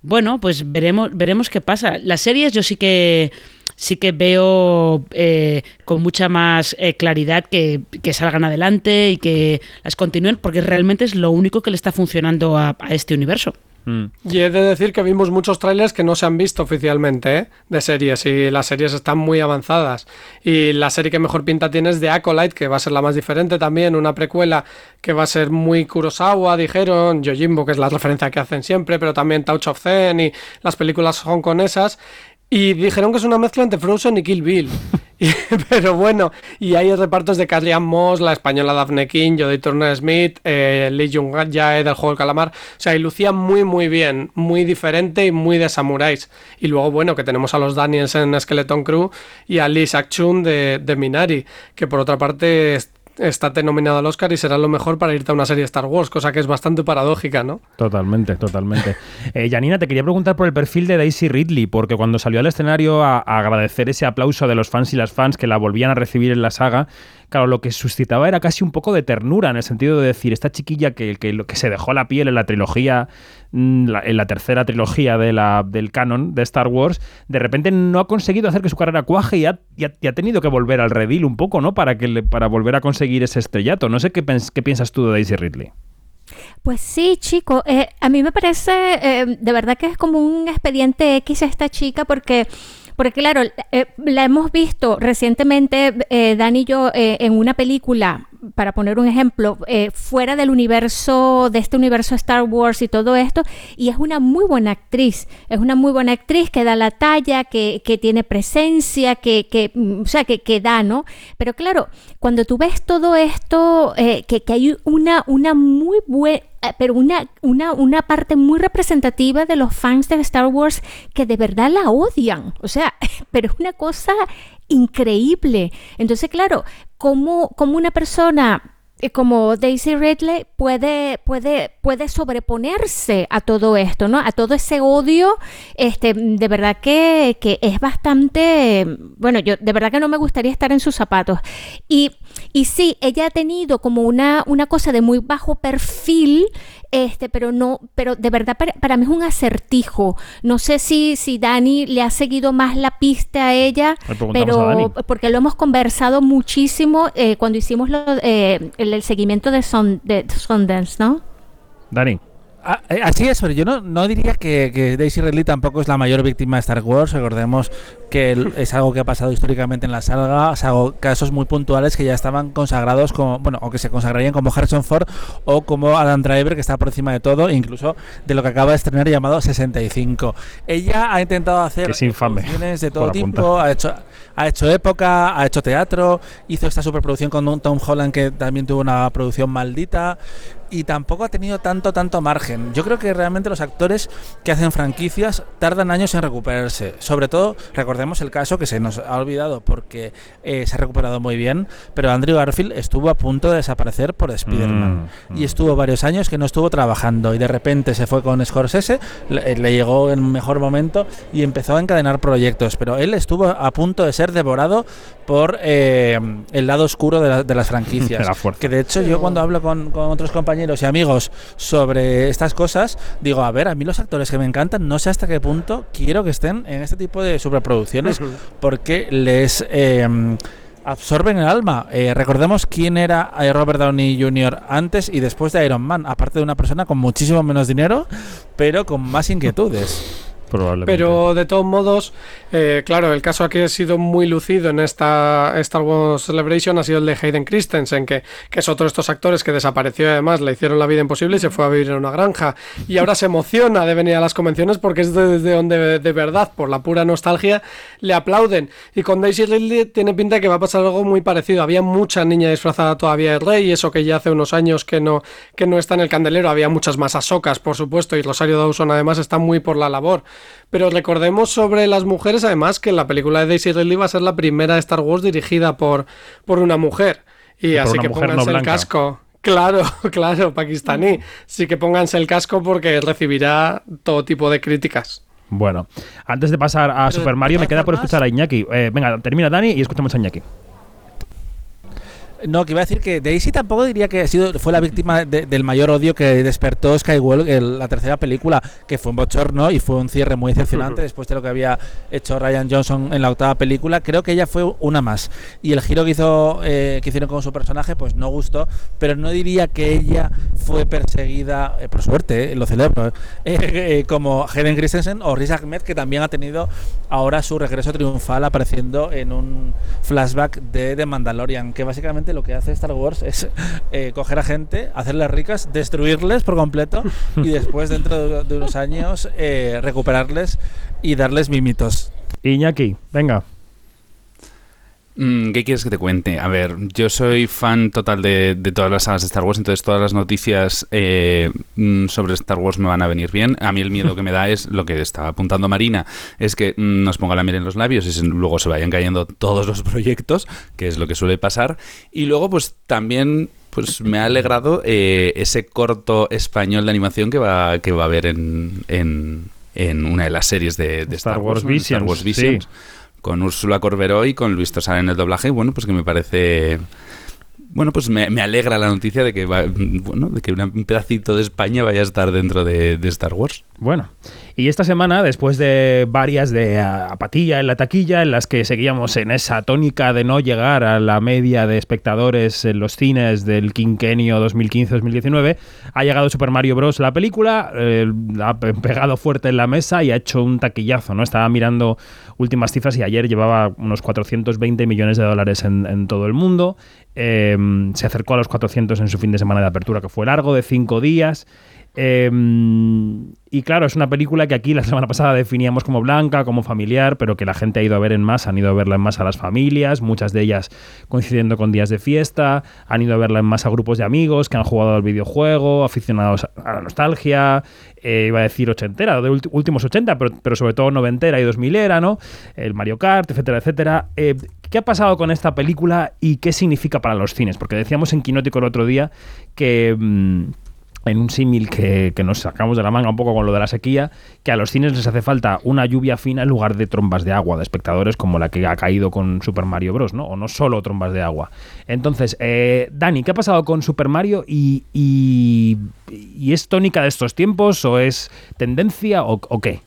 S10: Bueno, pues veremos, veremos qué pasa. Las series yo sí que sí que veo eh, con mucha más eh, claridad que, que, salgan adelante y que las continúen, porque realmente es lo único que le está funcionando a, a este universo.
S12: Mm. Y he de decir que vimos muchos trailers que no se han visto oficialmente ¿eh? de series y las series están muy avanzadas. Y la serie que mejor pinta tiene es de Acolyte, que va a ser la más diferente también, una precuela que va a ser muy Kurosawa, dijeron, Yojimbo, que es la referencia que hacen siempre, pero también Touch of Zen y las películas hongkonesas. Y dijeron que es una mezcla entre Frozen y Kill Bill. pero bueno, y hay repartos de Carrie Moss, la española Daphne King, Jodie Turner Smith, eh, Lee Jung Jae del juego del calamar. O sea, y lucía muy, muy bien, muy diferente y muy de samuráis. Y luego, bueno, que tenemos a los Daniels en Skeleton Crew y a Lee Sak-chun de, de Minari, que por otra parte está nominado al Oscar y será lo mejor para irte a una serie Star Wars, cosa que es bastante paradójica, ¿no?
S1: Totalmente, totalmente. eh, Janina, te quería preguntar por el perfil de Daisy Ridley, porque cuando salió al escenario a agradecer ese aplauso de los fans y las fans que la volvían a recibir en la saga, claro, lo que suscitaba era casi un poco de ternura, en el sentido de decir, esta chiquilla que, que, que se dejó la piel en la trilogía, mm, en la tercera trilogía de la, del canon de Star Wars, de repente no ha conseguido hacer que su carrera cuaje y ha, ha, tenido que volver al redil un poco, ¿no? Para, que le, para volver a conseguir ese estrellato. No sé qué, qué piensas tú de Daisy Ridley.
S8: Pues sí, chico, eh, a mí me parece eh, de verdad que es como un expediente X esta chica porque... Porque claro, eh, la hemos visto recientemente, eh, Dan y yo, eh, en una película, para poner un ejemplo, eh, fuera del universo, de este universo Star Wars y todo esto, y es una muy buena actriz, es una muy buena actriz que da la talla, que, que tiene presencia, que, que, o sea, que, que, da, ¿no? Pero claro, cuando tú ves todo esto, que, que hay una, una muy buena pero una, una, una parte muy representativa de los fans de Star Wars que de verdad la odian. O sea, pero es una cosa increíble. Entonces, claro, ¿cómo, cómo una persona como Daisy Ridley puede, puede, puede sobreponerse a todo esto, ¿no? A todo ese odio, este, de verdad que, que, es bastante, bueno, yo de verdad que no me gustaría estar en sus zapatos. Y, y sí, ella ha tenido como una, una cosa de muy bajo perfil, este, pero no, pero de verdad para, para, mí es un acertijo. No sé si, si Dani le ha seguido más la pista a ella, pero porque lo hemos conversado muchísimo eh, cuando hicimos lo, eh, el, el, seguimiento de, Son, de Sundance, ¿no?
S1: Dani.
S11: Ah, así es, pero yo no, no diría que, que, Daisy Ridley tampoco es la mayor víctima de Star Wars. Recordemos que es algo que ha pasado históricamente en la saga, sea, casos muy puntuales que ya estaban consagrados como, bueno, o que se consagrarían como Harrison Ford o como Adam Driver, que está por encima de todo, incluso de lo que acaba de estrenar llamado 65. Ella ha intentado hacer
S1: es infame,
S11: de todo tipo, ha hecho, ha hecho época, ha hecho teatro, hizo esta superproducción con Tom Holland que también tuvo una producción maldita y tampoco ha tenido tanto, tanto margen. Yo creo que realmente los actores que hacen franquicias tardan años en recuperarse. Sobre todo, recordemos el caso que se nos ha olvidado porque eh, se ha recuperado muy bien, pero Andrew Garfield estuvo a punto de desaparecer por Spider-Man. Mm, mm. Y estuvo varios años que no estuvo trabajando y de repente se fue con Scorsese, le, le llegó en mejor momento y empezó a encadenar proyectos. Pero él estuvo a punto de ser devorado por eh, el lado oscuro de, la, de las franquicias.
S1: De
S11: que de hecho yo cuando hablo con, con otros compañeros y amigos sobre estas cosas, digo, a ver, a mí los actores que me encantan, no sé hasta qué punto quiero que estén en este tipo de superproducciones, uh -huh. porque les... Eh, absorben el alma. Eh, recordemos quién era Robert Downey Jr. antes y después de Iron Man, aparte de una persona con muchísimo menos dinero, pero con más inquietudes.
S12: Pero de todos modos, eh, claro, el caso aquí ha sido muy lucido en esta Star Wars Celebration ha sido el de Hayden Christensen, que, que es otro de estos actores que desapareció y además le hicieron la vida imposible y se fue a vivir en una granja. Y ahora se emociona de venir a las convenciones porque es desde donde de verdad, por la pura nostalgia, le aplauden. Y con Daisy Ridley tiene pinta de que va a pasar algo muy parecido. Había mucha niña disfrazada todavía de rey, eso que ya hace unos años que no, que no está en el candelero. Había muchas más asocas, por supuesto, y Rosario Dawson además está muy por la labor. Pero recordemos sobre las mujeres, además, que la película de Daisy Ridley va a ser la primera Star Wars dirigida por, por una mujer. Y así que
S1: no
S12: pónganse el casco. Claro, claro, pakistaní. Sí que pónganse el casco porque recibirá todo tipo de críticas.
S1: Bueno, antes de pasar a
S11: Pero,
S1: Super Mario,
S11: de
S1: me queda por escuchar a Iñaki. Eh, venga, termina Dani y escuchamos a Iñaki.
S11: No, que iba a decir que Daisy tampoco diría que ha sido, fue la víctima de- del mayor odio que despertó Skywalker, el- la tercera película, que fue un bochorno y fue un cierre muy decepcionante después de lo que había hecho Ryan Johnson en la octava película. Creo que ella fue una más. Y el giro que, hizo, eh, que hicieron con su personaje, pues no gustó, pero no diría que ella fue perseguida, eh, por suerte, eh, lo celebro, eh, como Hayden Christensen o Riz Ahmed, que también ha tenido ahora su regreso triunfal apareciendo en un flashback de The Mandalorian, que básicamente lo que hace Star Wars es eh, coger a gente, hacerles ricas, destruirles por completo y después dentro de, de unos años eh, recuperarles y darles mimitos.
S1: Iñaki, venga.
S9: Mm, ¿Qué quieres que te cuente? A ver, yo soy fan total de, de todas las sagas de Star Wars, entonces todas las noticias eh, mm, sobre Star Wars me van a venir bien. A mí el miedo que me da es lo que estaba apuntando Marina, es que mm, nos ponga la miel en los labios y luego se vayan cayendo todos los proyectos, que es lo que suele pasar. Y luego, pues también pues me ha alegrado eh, ese corto español de animación que va, que va a haber en, en, en una de las series de, de
S1: Star
S9: Star,
S1: Wars
S9: Wars,
S1: Visions,
S9: Star Wars
S1: sí.
S9: Con Úrsula Corberó y con Luis Tosar en el doblaje. Bueno, pues que me parece. Bueno, pues me, alegra la noticia de que va, bueno, de que un pedacito de España vaya a estar dentro de, de Star Wars.
S1: Bueno, y esta semana, después de varias de ah, apatía en la taquilla, en las que seguíamos en esa tónica de no llegar a la media de espectadores en los cines del quinquenio 2015-2019, ha llegado Super Mario Bros. la película, eh, ha pe- pegado fuerte en la mesa y ha hecho un taquillazo, ¿no? Estaba mirando últimas cifras y ayer llevaba unos 420 millones de dólares en, todo el mundo. Eh, se acercó a los 400 en su fin de semana de apertura, que fue largo, de cinco días. Eh, y claro, es una película que aquí la semana pasada definíamos como blanca, como familiar, pero que la gente ha ido a ver en masa, han ido a verla en masa a las familias, muchas de ellas coincidiendo con días de fiesta, han ido a verla en masa a grupos de amigos que han jugado al videojuego, aficionados a la nostalgia, eh, iba a decir ochentera, de últimos 80, pero, sobre todo noventera y 2000 era, ¿no? El Mario Kart, etcétera, etcétera. Eh, ¿Qué ha pasado con esta película y qué significa para los cines? Porque decíamos en Quinótico el otro día que... mm, en un símil que, que nos sacamos de la manga un poco con lo de la sequía, que a los cines les hace falta una lluvia fina en lugar de trombas de agua de espectadores como la que ha caído con Super Mario Bros., ¿no? O no solo trombas de agua. Entonces, eh, Dani, ¿qué ha pasado con Super Mario y, y, es tónica de estos tiempos o es tendencia o, qué?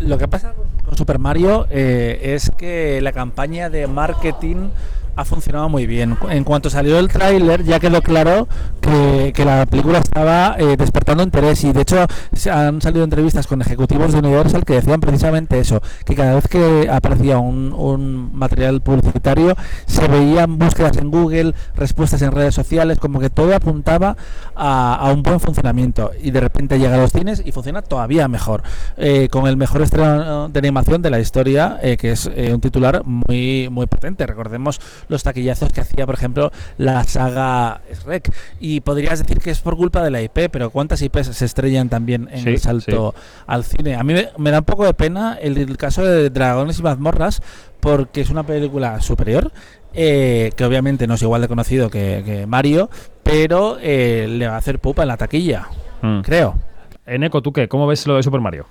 S11: Lo que pasa con Super Mario eh, es que la campaña de marketing ha funcionado muy bien. En cuanto salió el tráiler ya quedó claro que, que la película estaba eh, despertando interés y de hecho se han salido entrevistas con ejecutivos de Universal que decían precisamente eso, que cada vez que aparecía un, un material publicitario se veían búsquedas en Google, respuestas en redes sociales, como que todo apuntaba a, a un buen funcionamiento y de repente llega a los cines y funciona todavía mejor, eh, con el mejor estreno de animación de la historia, eh, que es eh, un titular muy, muy potente. Recordemos los taquillazos que hacía, por ejemplo, la saga Shrek. Y podrías decir que es por culpa de la IP, pero ¿cuántas IPs se estrellan también en
S1: Sí,
S11: el salto al cine? A mí me, me da un poco de pena el, el caso de Dragones y mazmorras, porque es una película superior. eh, que obviamente no es igual de conocido que, que Mario, pero eh, le va a hacer pupa en la taquilla,
S1: Mm.
S11: creo.
S1: Eneco, ¿tú qué? ¿Cómo ves lo de Super Mario?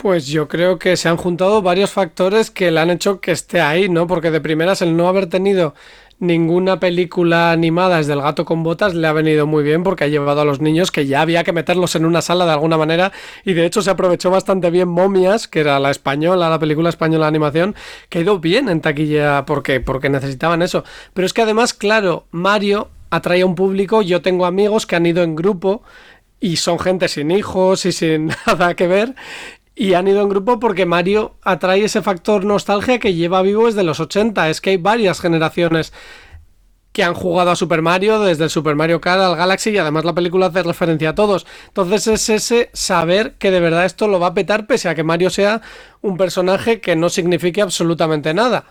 S12: Pues yo creo que se han juntado varios factores que le han hecho que esté ahí, ¿no? Porque de primeras el no haber tenido ninguna película animada desde El gato con botas le ha venido muy bien porque ha llevado a los niños que ya había que meterlos en una sala de alguna manera y de hecho se aprovechó bastante bien Momias, que era la española, la película española de animación, que ido bien en taquilla porque, porque necesitaban eso. Pero es que además, claro, Mario atrae a un público, yo tengo amigos que han ido en grupo y son gente sin hijos y sin nada que ver. Y han ido en grupo porque Mario atrae ese factor nostalgia que lleva vivo desde los 80. Es que hay varias generaciones que han jugado a Super Mario, desde el Super Mario Kart al Galaxy, y además la película hace referencia a todos. Entonces es ese saber que de verdad esto lo va a petar, pese a que Mario sea un personaje que no signifique absolutamente nada.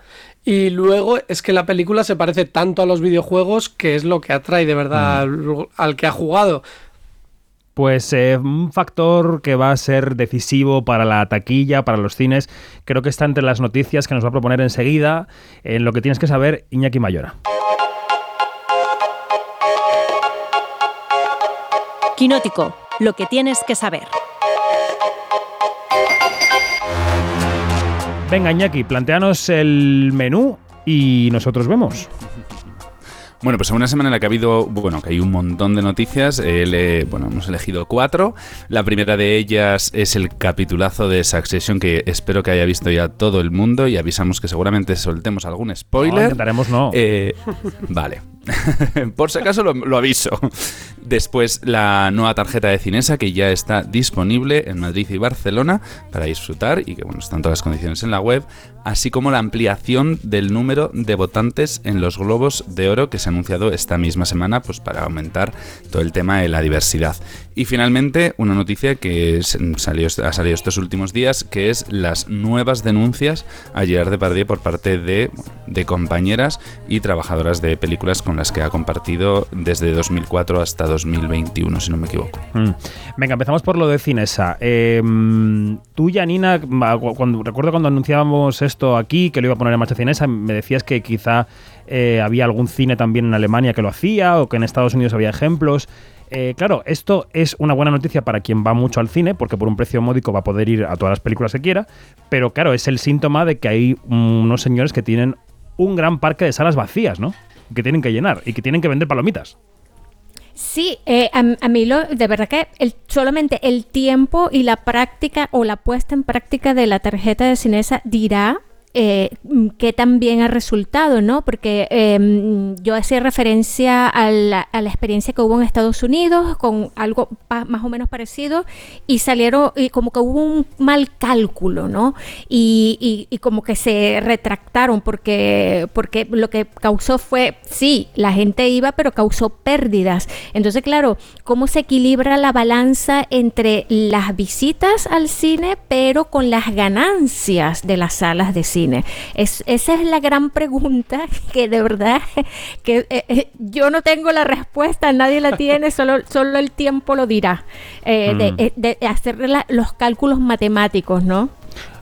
S12: Y luego es que la película se parece tanto a los videojuegos que es lo que atrae de verdad al, al que ha jugado.
S1: Pues eh, un factor que va a ser decisivo para la taquilla, para los cines, creo que está entre las noticias que nos va a proponer enseguida en lo que tienes que saber Iñaki Mayora.
S2: Quinótico, lo que tienes que saber.
S1: Venga, Iñaki, planteanos el menú y nosotros vemos.
S9: Bueno, pues en una semana en la que ha habido, bueno, que hay un montón de noticias, eh, le- bueno, hemos elegido cuatro. La primera de ellas es el capitulazo de Succession que espero que haya visto ya todo el mundo y avisamos que seguramente soltemos algún
S1: No,
S9: spoiler.
S1: intentaremos no.
S9: Eh, vale. Por si acaso lo, aviso. Después la nueva tarjeta de Cinesa que ya está disponible en Madrid y Barcelona para disfrutar y que bueno, están todas las condiciones en la web, así como la ampliación del número de votantes en los globos de oro que se ha anunciado esta misma semana pues para aumentar todo el tema de la diversidad. Y finalmente una noticia que salió, ha salido estos últimos días que es las nuevas denuncias a Gerard Depardieu por parte de, de compañeras y trabajadoras de películas con las que ha compartido desde 2004 hasta 2021, si no me equivoco.
S1: Mm. Venga, empezamos por lo de Cinesa. Eh, tú, Janina, cuando, recuerdo cuando anunciábamos esto aquí, que lo iba a poner en marcha Cinesa, me decías que quizá eh, había algún cine también en Alemania que lo hacía o que en Estados Unidos había ejemplos. Eh, claro, esto es una buena noticia para quien va mucho al cine, porque por un precio módico va a poder ir a todas las películas que quiera, pero claro, es el síntoma de que hay unos señores que tienen un gran parque de salas vacías, ¿no? Que tienen que llenar y que tienen que vender palomitas.
S8: Sí, eh, a, mí lo, de verdad que solamente el tiempo y la práctica o la puesta en práctica de la tarjeta de Cinesa dirá eh, mm, qué tan bien ha resultado, ¿no? Porque eh, yo hacía referencia a la, a la experiencia que hubo en Estados Unidos con algo más o menos parecido y salieron, y como que hubo un mal cálculo, ¿no? Y, y- y como que se retractaron porque, porque lo que causó fue, sí, la gente iba, pero causó pérdidas. Entonces, claro, ¿cómo se equilibra la balanza entre las visitas al cine, pero con las ganancias de las salas de cine? Es, esa es la gran pregunta que de verdad que eh, eh, yo no tengo la respuesta, nadie la tiene, solo, solo el tiempo lo dirá. Eh, de,
S1: Mm.
S8: de hacer la- los cálculos matemáticos, ¿no?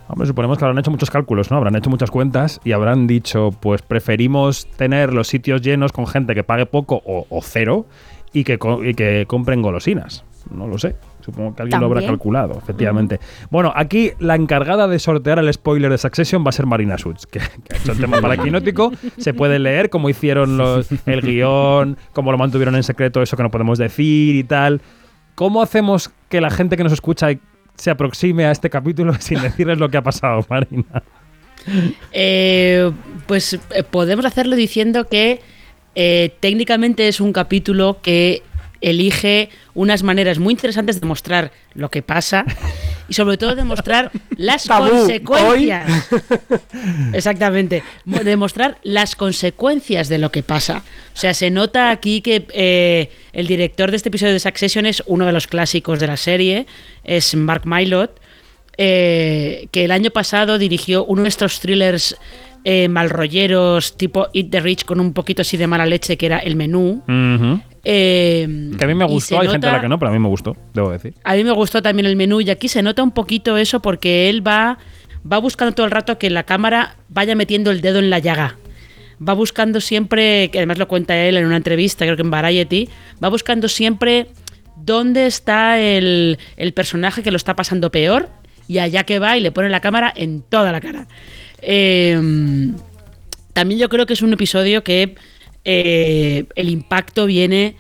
S1: Hombre, suponemos que habrán hecho muchos cálculos, ¿no? Habrán hecho muchas cuentas y habrán dicho, pues preferimos tener los sitios llenos con gente que pague poco o, o cero y que, y que compren golosinas. No lo sé. Supongo que alguien lo habrá calculado, efectivamente. Bueno, aquí la encargada de sortear el spoiler de Succession va a ser Marina Suits, que, que ha hecho el tema para Quinótico. Se puede leer cómo hicieron los, el guion, cómo lo mantuvieron en secreto, eso que no podemos decir y tal. ¿Cómo hacemos que la gente que nos escucha se aproxime a este capítulo sin decirles lo que ha pasado, Marina?
S10: Eh, pues eh, podemos hacerlo diciendo que eh, técnicamente es un capítulo que elige unas maneras muy interesantes de mostrar lo que pasa y sobre todo de mostrar las
S12: Tabú,
S10: consecuencias. Exactamente. Mo- Demostrar las consecuencias de lo que pasa. O sea, se nota aquí que eh, el director de este episodio de Succession es uno de los clásicos de la serie, es Mark Mylod, eh, que el año pasado dirigió uno de estos thrillers eh, malrolleros tipo Eat the Rich con un poquito así de mala leche que era El Menú. Eh,
S1: Que a mí me gustó, hay gente a la que no, pero a mí me gustó, debo decir.
S10: a mí me gustó también el menú y aquí se nota un poquito eso porque él va, va buscando todo el rato que la cámara vaya metiendo el dedo en la llaga. Va buscando siempre, que además lo cuenta él en una entrevista, creo que en Variety, va buscando siempre dónde está el, el personaje que lo está pasando peor y allá que va y le pone la cámara en toda la cara. Eh, también yo creo que es un episodio que eh, el impacto viene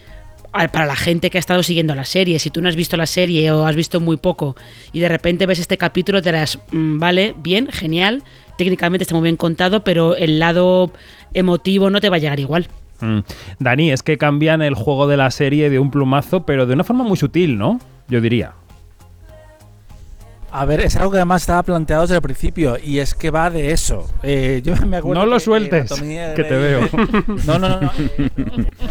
S10: para la gente que ha estado siguiendo la serie. Si tú no has visto la serie o has visto muy poco y de repente ves este capítulo, te dirás, "Mm, vale, bien, genial, técnicamente está muy bien contado, pero el lado emotivo no te va a llegar igual.
S1: Mm. Dani, es que cambian el juego de la serie de un plumazo, pero de una forma muy sutil, ¿no? Yo diría.
S11: A ver, es algo que además estaba planteado desde el principio y es que va de eso. Eh, yo me acuerdo
S1: No lo
S11: que,
S1: sueltes, que te veo.
S11: No, no, no. no.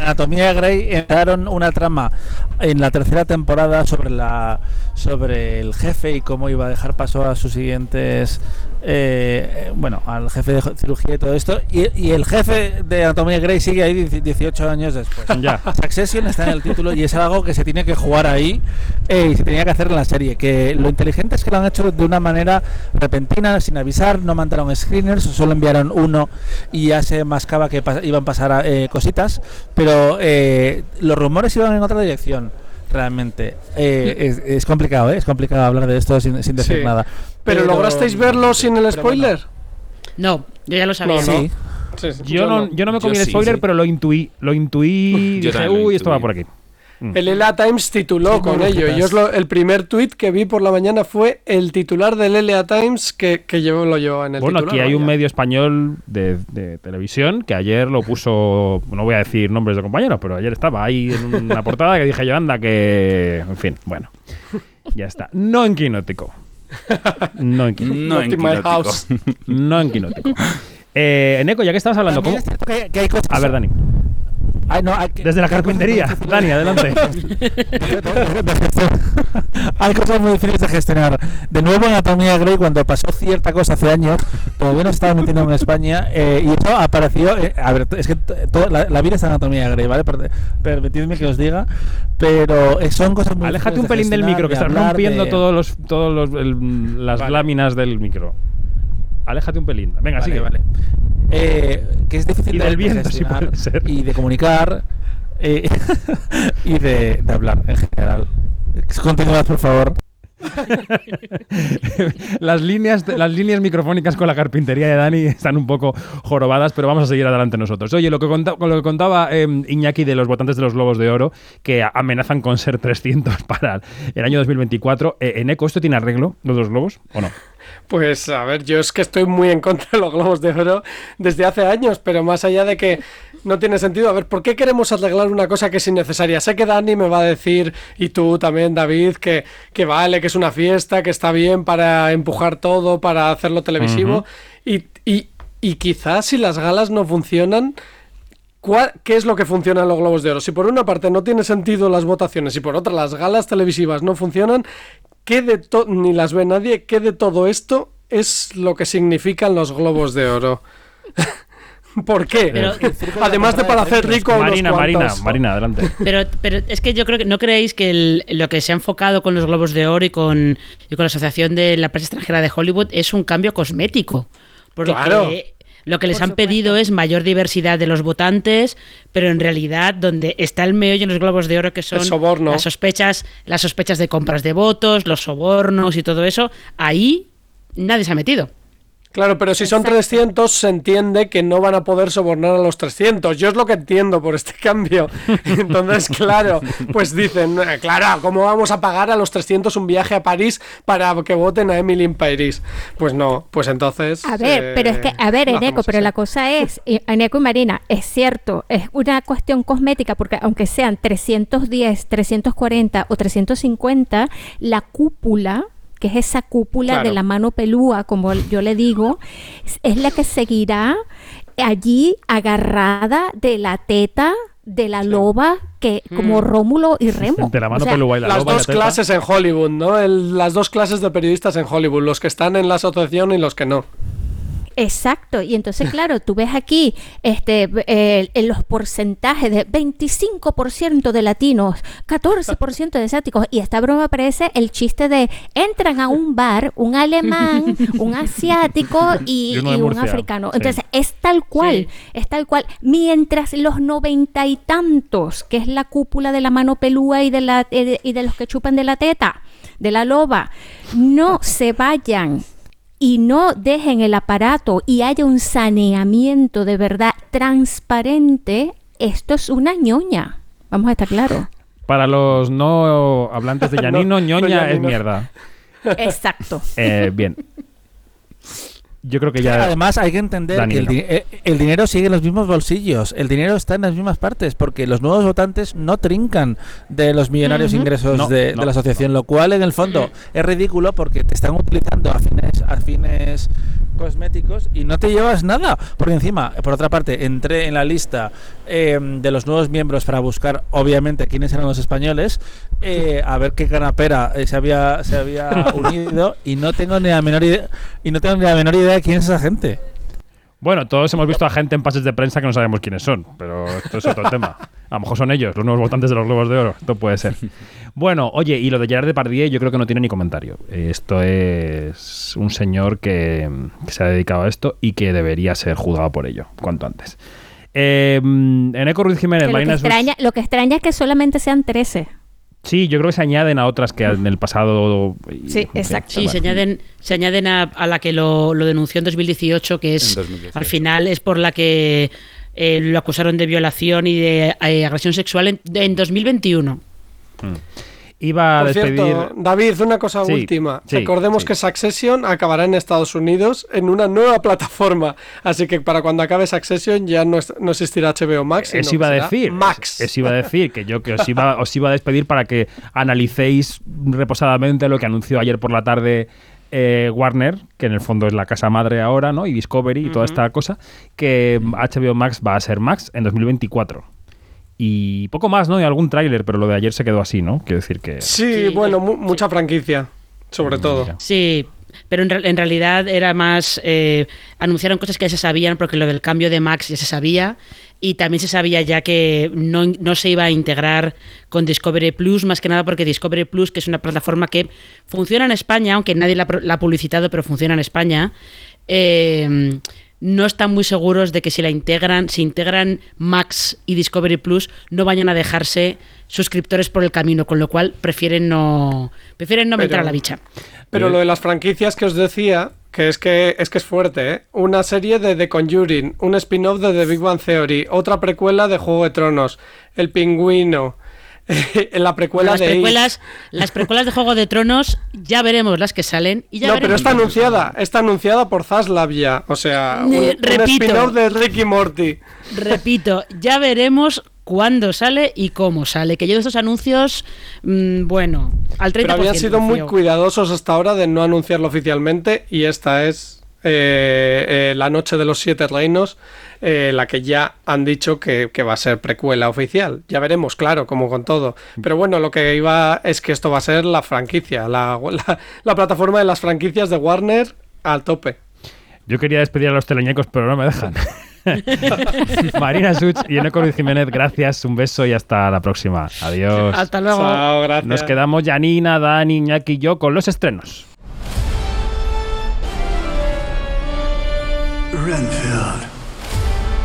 S11: Anatomía de Grey entraron una trama en la tercera temporada sobre la sobre el jefe y cómo iba a dejar paso a sus siguientes eh, bueno, al jefe de cirugía y todo esto. Y, y el jefe de Anatomía Grey sigue ahí 10 18 años después.
S1: Ya.
S11: Succession está en el título y es algo que se tiene que jugar ahí eh, y se tenía que hacer en la serie. Que lo inteligente es que lo han hecho de una manera repentina, sin avisar, no mandaron screeners, solo enviaron uno y ya se mascaba que pas- iban a pasar eh, cositas, pero eh, los rumores iban en otra dirección. Realmente Eh, es, es complicado, ¿eh? es complicado hablar de esto sin, sin decir
S12: Sí.
S11: nada.
S12: ¿Pero lograsteis verlo sin el spoiler?
S10: No, yo ya lo sabía.
S12: No, no.
S11: Sí.
S12: Sí, sí,
S1: Yo no, yo no me comí
S9: Yo
S1: el spoiler,
S9: sí.
S1: pero lo intuí. Lo intuí.
S9: Yo
S1: dije, uy, esto va por aquí.
S12: El LA Times tituló
S11: Sí,
S12: con ello. Y es lo- el primer tuit que vi por la mañana fue el titular del LA Times que, que llevó, lo llevó en el
S1: Bueno,
S12: titular.
S1: aquí hay un medio español de, de televisión que ayer lo puso, no voy a decir nombres de compañeros, pero ayer estaba ahí en una portada que dije yo, anda, que... En fin, bueno, ya está. No en quinótico. No en quinótico.
S9: No en quinótico.
S1: No en quinótico. Eh, Eneco, ya que estabas hablando, ¿cómo?
S11: es que, que hay cosas.
S1: A ver, Dani.
S11: Ay, no, hay que-
S1: Desde la carpintería. Dani,
S11: de-
S1: adelante.
S11: Hay cosas muy difíciles de gestionar. De nuevo en Anatomía de Grey, cuando pasó cierta cosa hace años, todavía no se estaba metiendo en España, eh, y eso apareció. eh, a ver, es que toda la, la vida está en Anatomía de Grey, ¿vale? Per- Permitidme que os diga, pero eh, son cosas muy
S1: Aléjate un
S11: de
S1: pelín del
S11: gestionar,
S1: micro, que
S11: de
S1: estás rompiendo
S11: de-
S1: todos los, todos los, el- las
S11: Vale.
S1: láminas del micro. Aléjate un pelín. Venga,
S11: Vale,
S1: sigue.
S11: vale. Eh, que es difícil
S1: Y
S11: de-
S1: del
S11: de
S1: viento, si puede ser.
S11: y de comunicar eh, y de, de hablar en general. Continuad, por favor.
S1: las líneas las líneas microfónicas con la carpintería de Dani están un poco jorobadas, pero vamos a seguir adelante nosotros. Oye, lo que, lo que contaba eh, Iñaki de los votantes de los Globos de Oro, que amenazan con ser 300 para el año 2024, eh, ¿en ECO esto tiene arreglo, los globos, o no?
S12: Pues a ver, yo es que estoy muy en contra de los globos de oro desde hace años, pero más allá de que no tiene sentido, a ver, ¿por qué queremos arreglar una cosa que es innecesaria? Sé que Dani me va a decir, y tú también, David, que, que vale, que es una fiesta, que está bien para empujar todo, para hacerlo televisivo, y, y, y quizás si las galas no funcionan, ¿Cuál- ¿Qué es lo que funciona en los Globos de Oro? Si por una parte no tiene sentido las votaciones y por otra las galas televisivas no funcionan, ¿qué de ni las ve nadie? ¿Qué de todo esto es lo que significan los Globos de Oro? ¿Por qué?
S10: Pero-
S12: Además de para hacer rico a unos
S1: Marina, Marina,
S12: cuantos.
S1: Marina, adelante.
S10: Pero, pero es que yo creo que no creéis que el- lo que se ha enfocado con los Globos de Oro y con, y con la Asociación de la Prensa Extranjera de Hollywood es un cambio cosmético. Porque
S12: Claro.
S10: lo que les
S8: Por
S10: han
S8: supuesto.
S10: pedido es mayor diversidad de los votantes, pero en realidad donde está el meollo en los Globos de Oro que son las sospechas, las sospechas de compras de votos, los sobornos y todo eso, ahí nadie se ha metido.
S12: Claro, pero si son
S8: Exacto.
S12: 300 se entiende que no van a poder sobornar a los 300. Yo es lo que entiendo por este cambio. Entonces, claro, pues dicen, "Eh, claro, ¿cómo vamos a pagar a los 300 un viaje a París para que voten a Emily en París? Pues no, pues entonces...
S8: A ver,
S12: eh,
S8: pero es que, a ver, Eneco, pero la cosa es, eh, Eneco y Marina, es cierto, es una cuestión cosmética, porque aunque sean 310, 340 o 350, la cúpula, que es esa cúpula
S12: Claro.
S8: de la mano pelúa, como yo le digo, es- es la que seguirá allí agarrada de la teta de la loba, que como Rómulo y Remo.
S1: De la mano
S8: O sea,
S1: pelúa y la
S12: Las
S1: loba y la
S12: dos clases en Hollywood, ¿no? El- las dos clases de periodistas en Hollywood, los que están en la asociación y los que no.
S8: Exacto, y entonces claro, tú ves aquí este eh, en los porcentajes de 25% de latinos, 14% de asiáticos y esta broma parece el chiste de entran a un bar un alemán, un asiático y,
S1: Y
S8: y un
S1: Murcia,
S8: africano.
S1: sí.
S8: Entonces es tal cual,
S10: Sí.
S8: es tal cual. Mientras los noventa y tantos, que es la cúpula de la mano pelúa y de la eh, y de los que chupan de la teta, de la loba, no se vayan y no dejen el aparato y haya un saneamiento de verdad transparente, esto es una ñoña. Vamos a estar claros.
S1: Para los no hablantes de Yanino,
S12: No, no
S1: ñoña es
S12: llanino.
S1: mierda.
S8: Exacto.
S1: Eh, bien. Yo creo que ya.
S11: Además, hay que entender
S1: Dani,
S11: que el,
S1: no.
S11: di- eh, el dinero sigue en los mismos bolsillos. El dinero está en las mismas partes, porque los nuevos votantes no trincan de los millonarios ingresos
S1: No,
S11: de, de la asociación, lo cual en el fondo es ridículo porque te están utilizando a fines, a fines cosméticos y no te llevas nada. Porque encima, por otra parte, entré en la lista eh, de los nuevos miembros para buscar, obviamente, quiénes eran los españoles, eh, a ver qué canapera eh, se había, se había unido y no tengo ni la menor idea, y no tengo ni la menor idea de quién es esa gente.
S1: Bueno, todos hemos visto a gente en pases de prensa que no sabemos quiénes son, pero esto es otro tema. A lo mejor son ellos, los nuevos votantes de los Globos de Oro. Esto puede ser. Bueno, oye, y lo de Gerard Depardieu yo creo que no tiene ni comentario. Esto es un señor que, que se ha dedicado a esto y que debería ser juzgado por ello, cuanto antes. Eh, Eneco Ruiz Jiménez,
S8: Que lo, que extraña, lo que extraña es que solamente sean 13.
S1: Sí, yo creo que se añaden a otras que en el pasado.
S8: Sí, exacto.
S10: Sí, se añaden, se añaden a, a la que lo, lo denunció en 2018, que es
S9: En 2018.
S10: al final es por la que eh, lo acusaron de violación y de eh, agresión sexual en, en 2021.
S1: Iba a
S12: Por
S1: despedir.
S12: cierto, David, una cosa
S1: Sí,
S12: última.
S1: sí,
S12: Recordemos
S1: sí.
S12: que Succession acabará en Estados Unidos en una nueva plataforma. Así que para cuando acabe Succession ya no, es- no existirá HBO Max.
S1: Eso iba a decir.
S12: Max.
S1: Eso iba a decir, que yo que os iba, os iba a despedir para que analicéis reposadamente lo que anunció ayer por la tarde eh, Warner, que en el fondo es la casa madre ahora, ¿no? Y Discovery y toda esta cosa, que HBO Max va a ser Max en 2024. Y poco más, ¿no? Y algún tráiler, pero lo de ayer se quedó así, ¿no? Quiero decir que...
S12: Sí, bueno, mu- mucha franquicia, sobre todo.
S10: Sí, pero en, re- en realidad era más. eh, anunciaron cosas que ya se sabían, porque lo del cambio de Max ya se sabía. Y también se sabía ya que no, no se iba a integrar con Discovery Plus, más que nada porque Discovery Plus, que es una plataforma que funciona en España, aunque nadie la, la ha publicitado, pero funciona en España, eh, no están muy seguros de que si la integran, si integran Max y Discovery Plus, no vayan a dejarse suscriptores por el camino, con lo cual prefieren no, prefieren no
S12: Pero-
S10: meter a la bicha.
S12: Pero lo de las franquicias que os decía, que es que es que es fuerte, ¿eh? Una serie de The Conjuring, un spin-off de The Big Bang Theory, otra precuela de Juego de Tronos, El Pingüino, en la precuela
S10: las
S12: de
S10: precuelas, las precuelas de Juego de Tronos, ya veremos las que salen y ya
S12: No, pero está anunciada, está anunciada por Zaslav ya, o sea, un, un
S10: repito.
S12: spin-off de Ricky Morty.
S10: Repito, ya veremos cuándo sale y cómo sale. Que yo de estos anuncios, mm, bueno, al 30%.
S12: Pero habían sido muy cuidadosos hasta ahora de no anunciarlo oficialmente y esta es eh, eh, La Noche de los Siete Reinos, eh, la que ya han dicho que, que va a ser precuela oficial. Ya veremos, claro, como con todo. Pero bueno, lo que iba es que esto va a ser la franquicia, la, la- la plataforma de las franquicias de Warner al tope.
S1: Yo quería despedir a los teleñecos, pero no me dejan. Marina Such y Eneco Ruiz Jiménez, gracias, un beso y hasta la próxima. Adiós.
S10: Hasta luego.
S12: Chao, gracias.
S1: Nos quedamos Janina, Dani, Iñaki y yo con los estrenos.
S14: Renfield.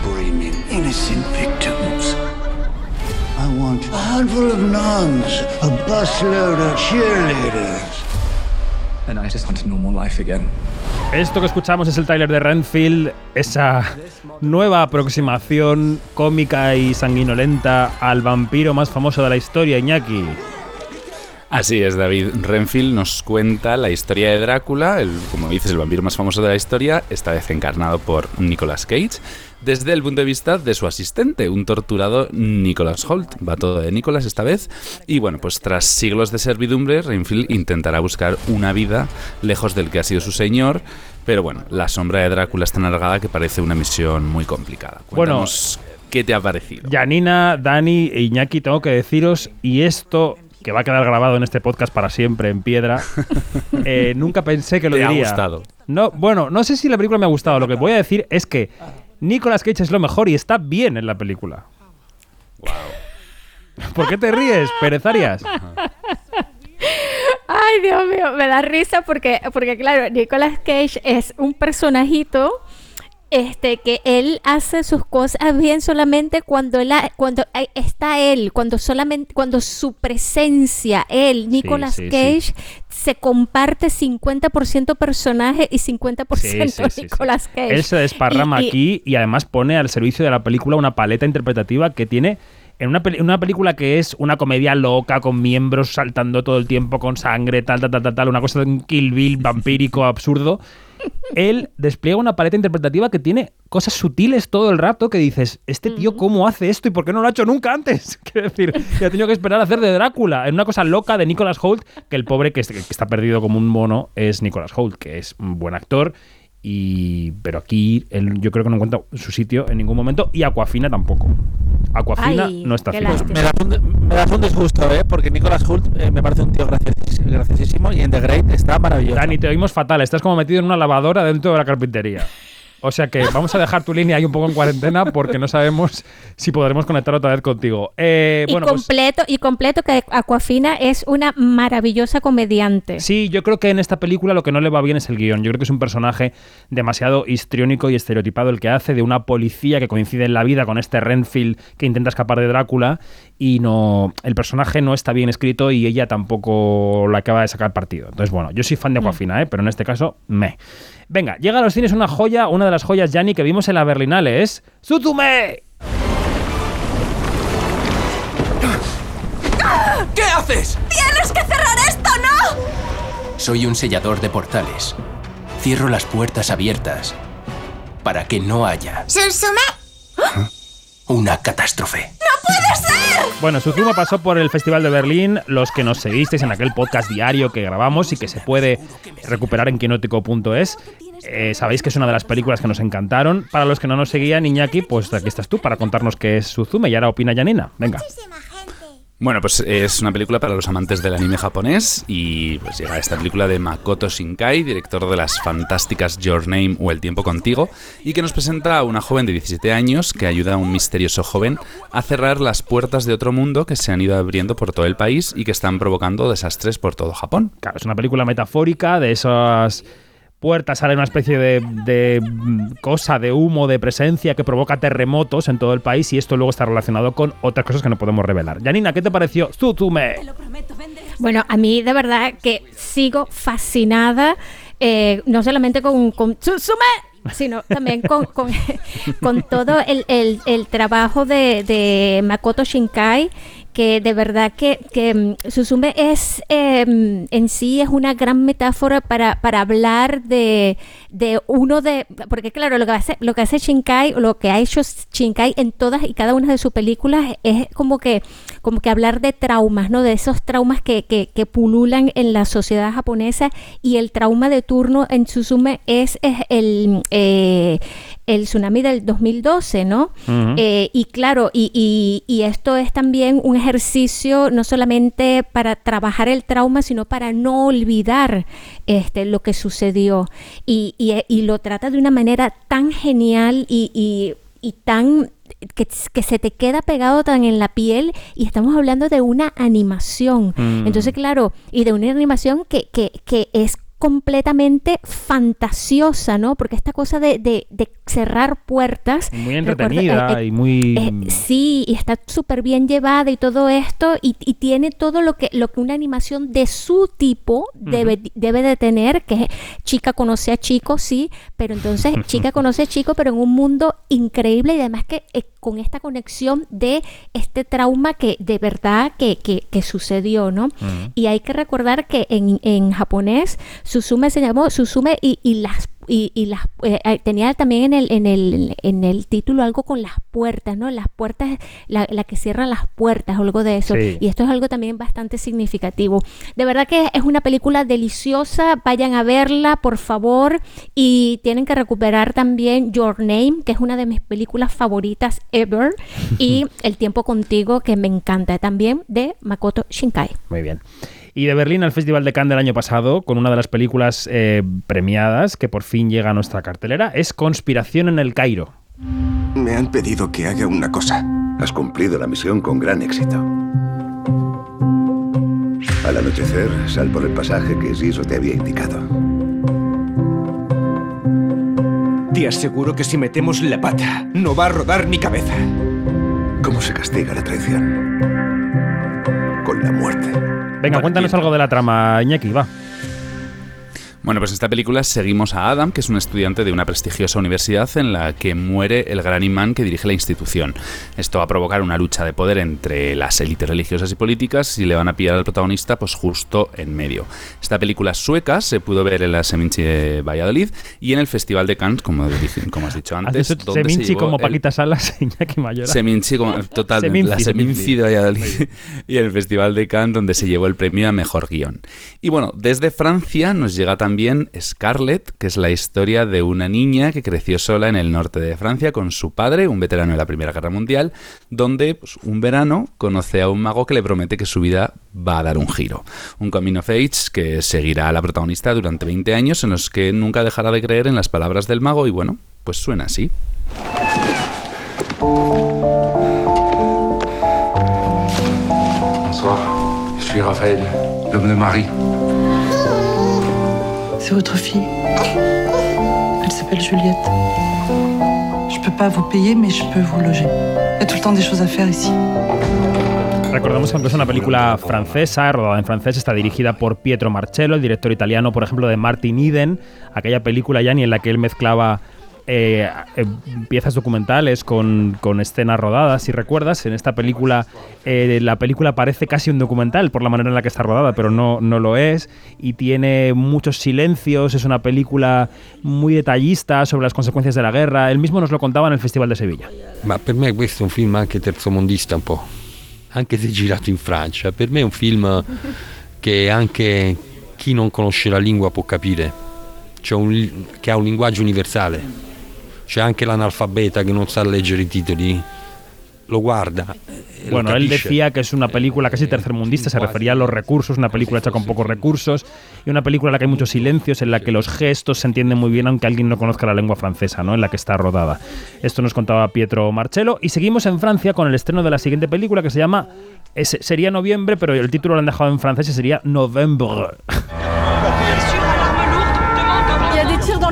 S14: Blaming innocent victims. I want a handful of nuns, a busload of cheerleaders.
S15: And I just want a normal life again.
S1: Esto que escuchamos es el Tyler de Renfield, esa nueva aproximación cómica y sanguinolenta al vampiro más famoso de la historia, Iñaki.
S9: Así es, David. Renfield nos cuenta la historia de Drácula, el, como dices, el vampiro más famoso de la historia, esta vez encarnado por Nicolas Cage, desde el punto de vista de su asistente, un torturado Nicholas Holt. Va todo de Nicholas esta vez. Y bueno, pues tras siglos de servidumbre, Renfield intentará buscar una vida lejos del que ha sido su señor. Pero bueno, la sombra de Drácula es tan alargada que parece una misión muy complicada.
S1: Bueno,
S9: Cuéntanos qué te ha parecido.
S1: Janina, Dani e Iñaki, tengo que deciros, y esto que va a quedar grabado en este podcast para siempre en piedra, eh, nunca pensé que lo
S9: ¿Te ha gustado?
S1: No, bueno, no sé si la película me ha gustado. Lo que voy a decir es que Nicolas Cage es lo mejor y está bien en la película. ¿Por qué te ríes, Pérez Arias?
S8: Ay, Dios mío, me da risa porque, porque claro, Nicolas Cage es un personajito este que él hace sus cosas bien solamente cuando la, cuando hay- está él, cuando solamente cuando su presencia, él, Nicolas
S1: sí, sí.
S8: Cage se comparte 50% personaje y 50%
S1: Sí, sí, sí, sí.
S8: Nicolas Cage.
S1: Él se desparrama
S8: Y-
S1: aquí y además pone al servicio de la película una paleta interpretativa que tiene en una, película que es una comedia loca, con miembros saltando todo el tiempo, con sangre, tal, tal, tal, tal, tal, una cosa de un Kill Bill vampírico absurdo, él despliega una paleta interpretativa que tiene cosas sutiles todo el rato que dices, este tío cómo hace esto y por qué no lo ha hecho nunca antes. Quiero decir, que ha tenido que esperar a hacer de Drácula en una cosa loca de Nicholas Holt, que el pobre que, es- que está perdido como un mono es Nicholas Holt, que es un buen actor. Y, pero aquí él, yo creo que no encuentra su sitio en ningún momento y Aquafina tampoco. Aquafina
S8: Ay,
S1: no está fija.
S8: lástima.
S11: Me das, un, me das un disgusto, ¿eh? Porque Nicolas Hult eh, me parece un tío graciosísimo y en The Great está maravilloso.
S1: Dani, te oímos fatal. Estás como metido en una lavadora dentro de la carpintería. O sea que vamos a dejar tu línea ahí un poco en cuarentena porque no sabemos si podremos conectar otra vez contigo. Eh,
S8: y
S1: bueno, pues
S8: completo, y completo que Aquafina es una maravillosa comediante.
S1: sí, yo creo que en esta película lo que no le va bien es el guion. Yo creo que es un personaje demasiado histriónico y estereotipado el que hace de una policía que coincide en la vida con este Renfield que intenta escapar de Drácula y no el personaje no está bien escrito y ella tampoco la acaba de sacar partido. Entonces, bueno, yo soy fan de Aquafina, ¿eh? pero en este caso, me. Venga, llega a los cines una joya, una de las joyas, Yanni, que vimos en la Berlinale, es ¡Suzume!
S16: ¿Qué haces?
S17: ¡Tienes que cerrar esto, no!
S16: Soy un sellador de portales. Cierro las puertas abiertas para que no haya
S17: ¡Susume!
S16: Una catástrofe.
S17: ¡No puede ser!
S1: Bueno, Suzume pasó por el Festival de Berlín, los que nos seguisteis en aquel podcast diario que grabamos y que se puede recuperar en quinótico.es. Eh, sabéis que es una de las películas que nos encantaron. Para los que no nos seguían, Iñaki, pues aquí estás tú para contarnos qué es Suzume y ahora opina Janina. Venga.
S9: Bueno, pues es una película para los amantes del anime japonés y pues llega esta película de Makoto Shinkai, director de las fantásticas Your Name o El tiempo contigo, y que nos presenta a una joven de 17 años que ayuda a un misterioso joven a cerrar las puertas de otro mundo que se han ido abriendo por todo el país y que están provocando desastres por todo Japón.
S1: Claro, es una película metafórica de esas puertas sale una especie de, de, mm, cosa de humo, de presencia que provoca terremotos en todo el país y esto luego está relacionado con otras cosas que no podemos revelar. Janina, ¿qué te pareció Suzume?
S8: Bueno, a mí de verdad que sigo fascinada, eh, no solamente con, con sino también con, con, con todo el, el- el trabajo de, de Makoto Shinkai, que de verdad que, que mm, Suzume es eh, en sí es una gran metáfora para, para hablar de, de uno de porque claro lo que hace lo que hace Shinkai lo que ha hecho Shinkai en todas y cada una de sus películas es como que como que hablar de traumas no de esos traumas que, que, que pululan en la sociedad japonesa y el trauma de turno en Suzume es, es el eh, el tsunami del 2012 no. Eh, y claro, y, y- y esto es también un ejercicio no solamente para trabajar el trauma, sino para no olvidar este, lo que sucedió. Y, y- y lo trata de una manera tan genial y, y- y tan que, que se te queda pegado tan en la piel y estamos hablando de una animación.
S18: Mm.
S8: Entonces, claro, y de una animación que, que, que es completamente fantasiosa, ¿no? Porque esta cosa de, de- de cerrar puertas.
S1: Muy
S8: recuerda-
S1: entretenida
S8: eh, eh,
S1: y muy...
S8: eh, sí, y está súper bien llevada y todo esto, y, y tiene todo lo que, lo que una animación de su tipo debe, debe de tener, que es chica conoce a chico, sí, pero entonces chica conoce a chico, pero en un mundo increíble y además que eh, con esta conexión de este trauma que de verdad que, que- que sucedió, ¿no? Y hay que recordar que en, en japonés Suzume se llamó Suzume y, y las y, y las eh, eh, tenía también en el en el en el título algo con las puertas, ¿no? Las puertas, la, la que cierra las puertas, o algo de eso.
S18: Sí.
S8: Y esto es algo también bastante significativo. De verdad que es una película deliciosa. Vayan a verla, por favor. Y tienen que recuperar también Your Name, que es una de mis películas favoritas ever. y El tiempo contigo, que me encanta también, de Makoto Shinkai.
S1: Muy bien. Y de Berlín al Festival de Cannes del año pasado, con una de las películas eh, premiadas que por fin llega a nuestra cartelera, es Conspiración en el Cairo.
S19: Me han pedido que haga una cosa. Has cumplido la misión con gran éxito. Al anochecer, sal por el pasaje que Siso te había indicado.
S20: Te aseguro que si metemos la pata, no va a rodar mi cabeza.
S19: ¿Cómo se castiga la traición? Con la muerte.
S1: Venga, cuéntanos algo de la trama, Iñaki, va.
S9: Bueno, pues en esta película seguimos a Adam, que es un estudiante de una prestigiosa universidad en la que muere el gran imán que dirige la institución. Esto va a provocar una lucha de poder entre las élites religiosas y políticas y le van a pillar al protagonista pues justo en medio. Esta película sueca se pudo ver en la Seminci de Valladolid y en el Festival de Cannes, como, como has dicho antes.
S1: ¿Has dicho Seminci como Paquita Salas y Mayora?
S9: Seminci, como, total, la Seminci de Valladolid y el Festival de Cannes donde se llevó el premio a Mejor Guión. Y bueno, desde Francia nos llega también también Scarlett, que es la historia de una niña que creció sola en el norte de Francia con su padre, un veterano de la Primera Guerra Mundial, donde pues, un verano conoce a un mago que le promete que su vida va a dar un giro. Un coming of age que seguirá a la protagonista durante 20 años en los que nunca dejará de creer en las palabras del mago y bueno, pues suena así.
S15: Bonsoir, de Marie.
S6: C'est votre fille. Elle s'appelle Juliette. Je peux pas vous payer, mais je peux vous loger. Il y a tout le temps des choses à faire ici.
S1: Recordamos que es una película francesa, rodada en francés, está dirigida por Pietro Marcello, el director italiano, por ejemplo, de Martin Eden, aquella película ya ni en la que él mezclaba eh, eh, piezas documentales con, escenas rodadas, si recuerdas. En esta película, eh, la película parece casi un documental por la manera en la que está rodada, pero no, no lo es. Y tiene muchos silencios, es una película muy detallista sobre las consecuencias de la guerra. Él mismo nos lo contaba en el Festival de Sevilla.
S18: Ma per me questo è un film anche terzomondista un po', anche se girato in Francia. Per me è un film che anche chi non conosce la lingua può capire, cioè un, che ha un linguaggio universale. C'è anche l'analfabeta que no sabe leer i titoli, lo guarda.
S1: Bueno, él decía que es una película casi tercermundista, se refería a los recursos, una película hecha con pocos recursos y una película en la que hay muchos silencios, en la que los gestos se entienden muy bien aunque alguien no conozca la lengua francesa, ¿no? En la que está rodada. Esto nos contaba Pietro Marcello y seguimos en Francia con el estreno de la siguiente película que se llama sería noviembre, pero el título lo han dejado en francés y sería Novembre.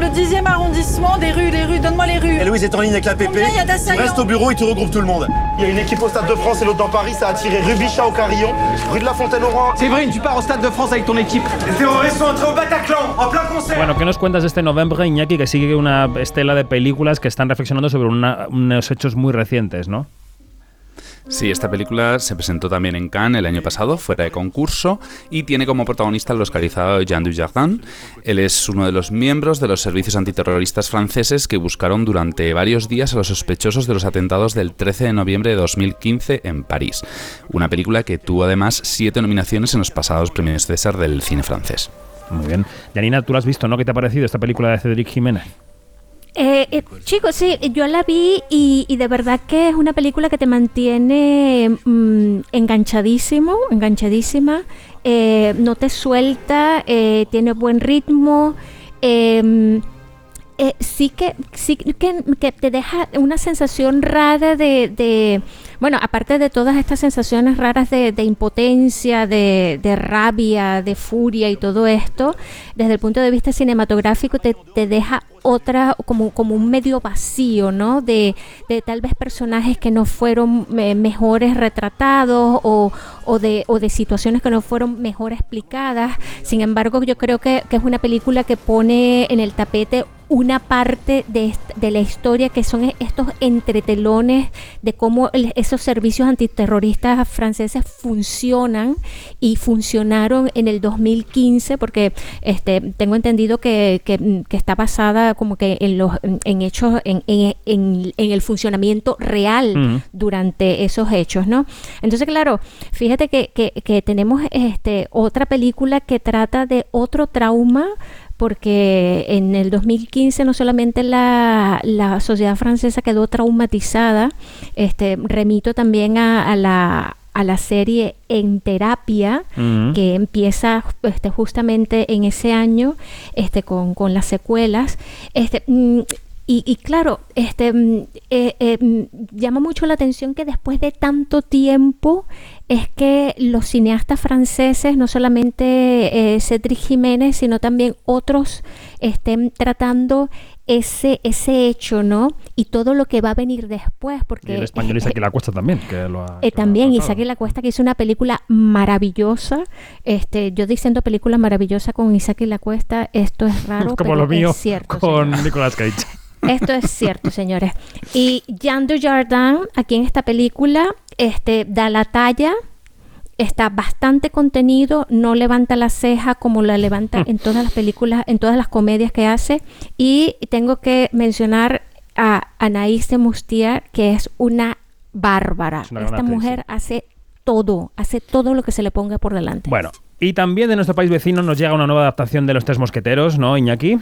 S17: 10e arrondissement, des rues, des rues, donne-moi les rues.
S21: Et Louise est en ligne avec la PP.
S17: Combien y a d'assaillants
S21: Reste au bureau et tu regroupes tout le monde. Il y a une équipe au Stade de France et l'autre dans Paris, ça a tiré Rubichat au Carillon, rue de la Fontaine au Roi. Séverine, tu pars au Stade de France avec ton équipe. Les terroristes sont entrés au Bataclan, en plein concert.
S1: Bueno, ¿qué nos cuentas de este noviembre, Iñaki, que sigue una estela de películas que están reflexionando sobre una, unos hechos muy recientes, ¿no?
S9: Sí, esta película se presentó también en Cannes el año pasado, fuera de concurso, y tiene como protagonista al oscarizado Jean Dujardin. Él es uno de los miembros de los servicios antiterroristas franceses que buscaron durante varios días a los sospechosos de los atentados del 13 de noviembre de 2015 en París. Una película que tuvo además siete nominaciones en los pasados premios César del cine francés.
S1: Muy bien. Yanina, tú lo has visto, ¿no? ¿Qué te ha parecido esta película de Cédric Jiménez?
S8: Eh, eh, chicos, sí, yo la vi y, de verdad que es una película que te mantiene mm, enganchadísimo, enganchadísima, eh, no te suelta, eh, tiene buen ritmo. Em, sí que sí que, te deja una sensación rara de, bueno, aparte de todas estas sensaciones raras de, impotencia, de, rabia, de furia y todo esto, desde el punto de vista cinematográfico te, te deja otra, como, como un medio vacío, ¿no? De, de tal vez personajes que no fueron mejores retratados o, o, de, o de situaciones que no fueron mejor explicadas. Sin embargo, yo creo que, que es una película que pone en el tapete una parte de, de, la historia que son estos entretelones de cómo esos servicios antiterroristas franceses funcionan y funcionaron en el 2015 porque este tengo entendido que, que, que está basada como que en los en hechos en, en, el funcionamiento real durante esos hechos no entonces claro fíjate que, que, tenemos este otra película que trata de otro trauma porque en el 2015 no solamente la, la sociedad francesa quedó traumatizada, este, remito también a, a la, a la serie En Terapia, que empieza este, justamente en ese año este, con, con las secuelas. Este, mm, y, y claro, este, mm, eh, eh, mm, llama mucho la atención que después de tanto tiempo es que los cineastas franceses, no solamente eh, Cedric Jiménez, sino también otros, estén tratando ese, ese hecho, ¿no? Y todo lo que va a venir después, porque...
S1: Y el español Isaac La Cuesta también, que lo ha...
S8: Eh,
S1: que
S8: también. Isaac La Cuesta que hizo una película maravillosa. Este, yo diciendo película maravillosa con Isaac La Cuesta, esto es raro,
S1: Como
S8: pero
S1: lo mío
S8: es cierto.
S1: con Nicolas Cage.
S8: Esto es cierto, señores. Y Jean Dujardin, aquí en esta película, este, da la talla, está bastante contenido, no levanta la ceja como la levanta en todas las películas, en todas las comedias que hace. Y tengo que mencionar a Anaïs de Mustier, que es una bárbara.
S1: Es una gran
S8: Esta mujer hace todo, hace todo lo que se le ponga por delante.
S1: Bueno, y también de nuestro país vecino nos llega una nueva adaptación de Los Tres Mosqueteros, ¿no, Iñaki?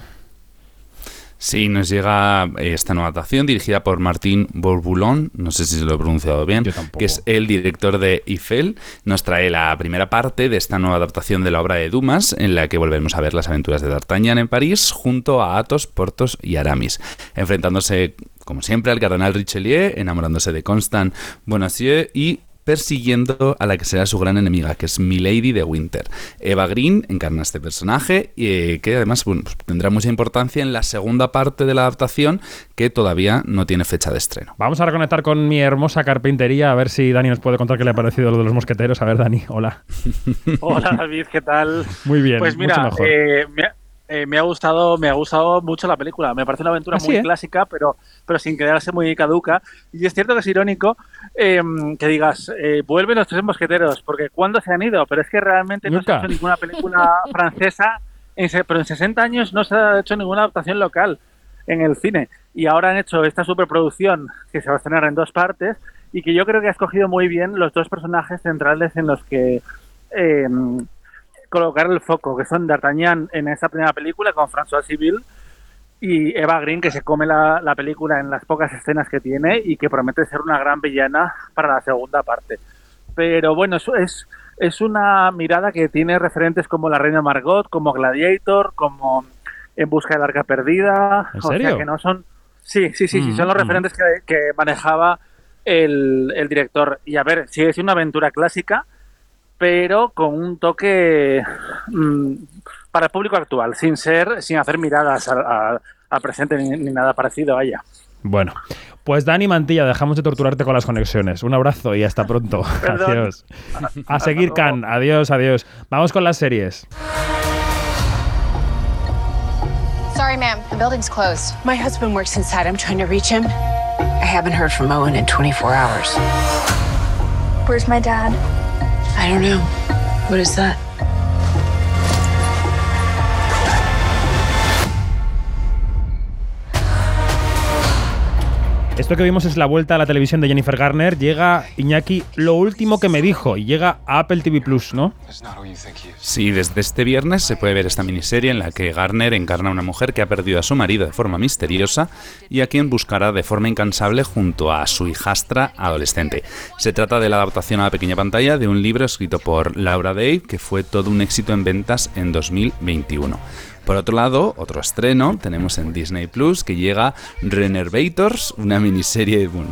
S9: Sí, nos llega eh, esta nueva adaptación dirigida por Martín Bourboulon, no sé si se lo he pronunciado bien, que es el director de Eiffel. Nos trae la primera parte de esta nueva adaptación de la obra de Dumas, en la que volvemos a ver las aventuras de D'Artagnan en París junto a Athos, Porthos y Aramis, enfrentándose, como siempre, al cardenal Richelieu, enamorándose de Constant Bonacieux y persiguiendo a la que será su gran enemiga, que es Milady de Winter. Eva Green encarna este personaje, eh, que además bueno, pues tendrá mucha importancia en la segunda parte de la adaptación, que todavía no tiene fecha de estreno.
S1: Vamos a reconectar con mi hermosa carpintería, a ver si Dani nos puede contar qué le ha parecido lo de los mosqueteros. A ver, Dani, hola.
S22: Hola David, ¿qué tal?
S1: Muy bien,
S22: Pues
S1: mucho
S22: mira,
S1: mejor.
S22: eh, me, ha, eh, me ha gustado, me ha gustado mucho la película. Me parece una aventura
S1: Ah,
S22: muy
S1: ¿eh?
S22: clásica, pero, pero sin quedarse muy caduca. Y es cierto que es irónico eh, que digas, eh, vuelven los tres mosqueteros, porque ¿cuándo se han ido? Pero es que realmente no se
S1: Nunca.
S22: ha hecho ninguna película francesa, en, se- pero en 60 años no se ha hecho ninguna adaptación local en el cine. Y ahora han hecho esta superproducción que se va a estrenar en dos partes y que yo creo que ha escogido muy bien los dos personajes centrales en los que eh, colocar el foco, que son D'Artagnan en esta primera película con François Civil y Eva Green, que se come la, la película en las pocas escenas que tiene y que promete ser una gran villana para la segunda parte. Pero bueno, eso es, es una mirada que tiene referentes como La Reina Margot, como Gladiator, como En Busca del Arca Perdida.
S1: ¿En
S22: O sea que no son. Sí, sí, sí, sí, son los
S1: Mm, mm.
S22: referentes que, que manejaba el, el director. Y a ver, sigue siendo una aventura clásica, pero con un toque mm, para el público actual, sin ser, sin hacer miradas al, al- al presente ni, ni nada parecido a ella.
S1: Bueno, pues Dani Mantilla, dejamos de torturarte con las conexiones. Un abrazo y hasta pronto. Adiós. A seguir, Can. Adiós, adiós. Vamos con las series.
S23: Sorry, ma'am. The building's closed. My husband works inside. I'm trying to reach him. I haven't heard from Owen in 24 hours.
S24: Where's my dad?
S23: I don't know. What is that?
S1: Esto que vimos es la vuelta a la televisión de Jennifer Garner. Llega Iñaki, lo último que me dijo, y llega a Apple TV Plus, ¿no?
S9: Sí, desde este viernes se puede ver esta miniserie en la que Garner encarna a una mujer que ha perdido a su marido de forma misteriosa y a quien buscará de forma incansable junto a su hijastra adolescente. Se trata de la adaptación a la pequeña pantalla de un libro escrito por Laura Dave que fue todo un éxito en ventas en 2021. Por otro lado, otro estreno tenemos en Disney Plus que llega Renervators, una miniserie, bueno,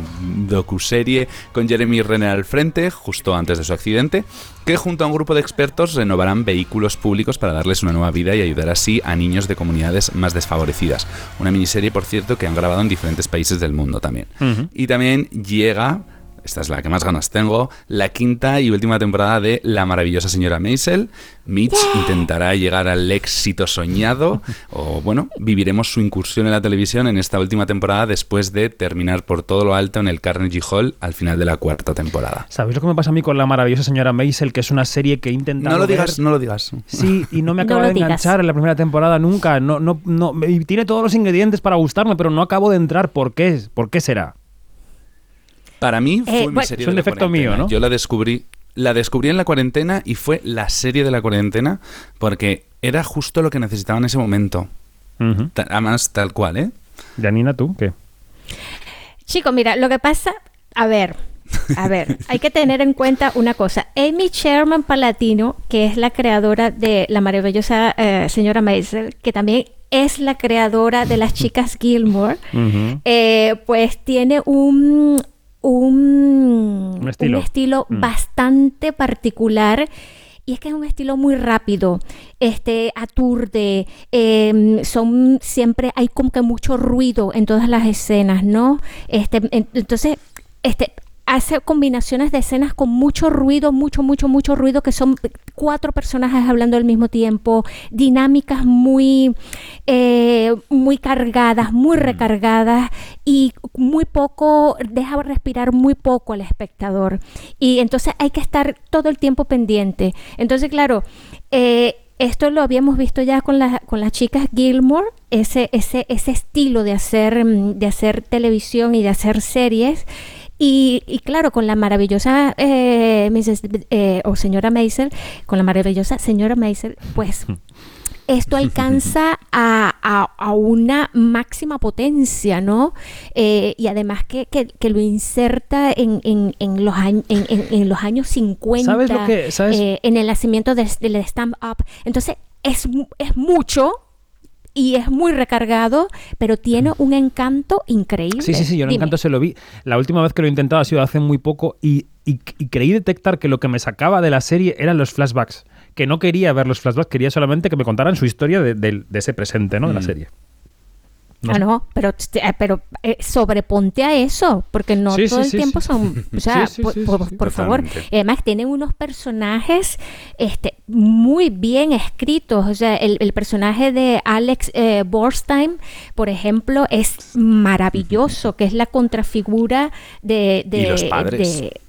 S9: docuserie con Jeremy Renner al frente, justo antes de su accidente, que junto a un grupo de expertos renovarán vehículos públicos para darles una nueva vida y ayudar así a niños de comunidades más desfavorecidas. Una miniserie, por cierto, que han grabado en diferentes países del mundo también. Y también llega, esta es la que más ganas tengo, la quinta y última temporada de La maravillosa señora Maisel. Mitch intentará llegar al éxito soñado, o bueno, viviremos su incursión en la televisión en esta última temporada después de terminar por todo lo alto en el Carnegie Hall al final de la cuarta temporada.
S1: ¿Sabéis lo que me pasa a mí con la maravillosa señora Maisel, que es una serie que he intentado
S9: No lo
S1: ver?
S9: digas, no lo digas.
S1: Sí, y no me acaba de
S8: digas.
S1: enganchar en la primera temporada nunca. No, no, no. y Tiene todos los ingredientes para gustarme, pero no acabo de entrar. ¿Por qué? ¿Por qué será?
S9: Para mí fue
S8: Eh,
S9: mi
S8: bueno-
S9: serie
S1: Es un
S9: de la
S1: defecto mío,
S9: cuarentena.
S1: ¿no?
S9: Yo la descubrí, la descubrí en la cuarentena y fue la serie de la cuarentena porque era justo lo que necesitaba en ese momento. Además, tal cual, ¿eh?
S1: Janina, ¿tú qué?
S8: Chico, mira, lo que pasa, a ver, a ver, hay que tener en cuenta una cosa. Amy Sherman Palatino, que es la creadora de la maravillosa eh, señora Maisel, que también es la creadora de las chicas Gilmore, eh, pues tiene un, un,
S1: Un estilo.
S8: estilo
S1: Mm.
S8: bastante particular. Y es que es un estilo muy rápido, este, aturde, em, son siempre, hay como que mucho ruido en todas las escenas, ¿no? Este, en- entonces, este, hace combinaciones de escenas con mucho ruido, mucho, mucho, mucho ruido, que son cuatro personajes hablando al mismo tiempo, dinámicas muy, eh, muy cargadas, muy recargadas y muy poco, deja respirar muy poco al espectador. Y entonces hay que estar todo el tiempo pendiente. Entonces, claro, eh, esto lo habíamos visto ya con, la- con las chicas Gilmore, ese, ese, ese estilo de hacer, mm, de hacer televisión y de hacer series. Y, y claro, con la maravillosa eh, Mrs. eh, o señora Maisel, con la maravillosa señora Maisel, pues esto alcanza a, a- a una máxima potencia, ¿no? Eh, y además que, que- que lo inserta en, en- en los, añ- en, en- los años 50,
S1: ¿Sabes lo que- sabes?
S8: eh, en el nacimiento del, del stand-up. Entonces, es, es mucho y es muy recargado, pero tiene un encanto increíble.
S1: Sí, sí, sí, yo
S8: Dime.
S1: encanto se lo vi. La última vez que lo he intentado ha sido hace muy poco y, y- y creí detectar que lo que me sacaba de la serie eran los flashbacks. Que no quería ver los flashbacks, quería solamente que me contaran su historia de, del- de ese presente, ¿no? De la
S9: Mm.
S1: Serie.
S8: Ah, no, pero, eh, pero eh, sobreponte a eso, porque no
S1: Sí,
S8: todo
S1: sí,
S8: el
S1: sí,
S8: tiempo
S1: sí.
S8: son, o sea,
S1: Sí, sí,
S8: por,
S1: sí,
S8: por-
S1: sí, sí.
S8: por favor. Además, tienen unos personajes este, muy bien escritos. O sea, el, el personaje de Alex eh, Borstein, por ejemplo, es maravilloso, que es la contrafigura de... de
S9: Y los padres.
S8: de-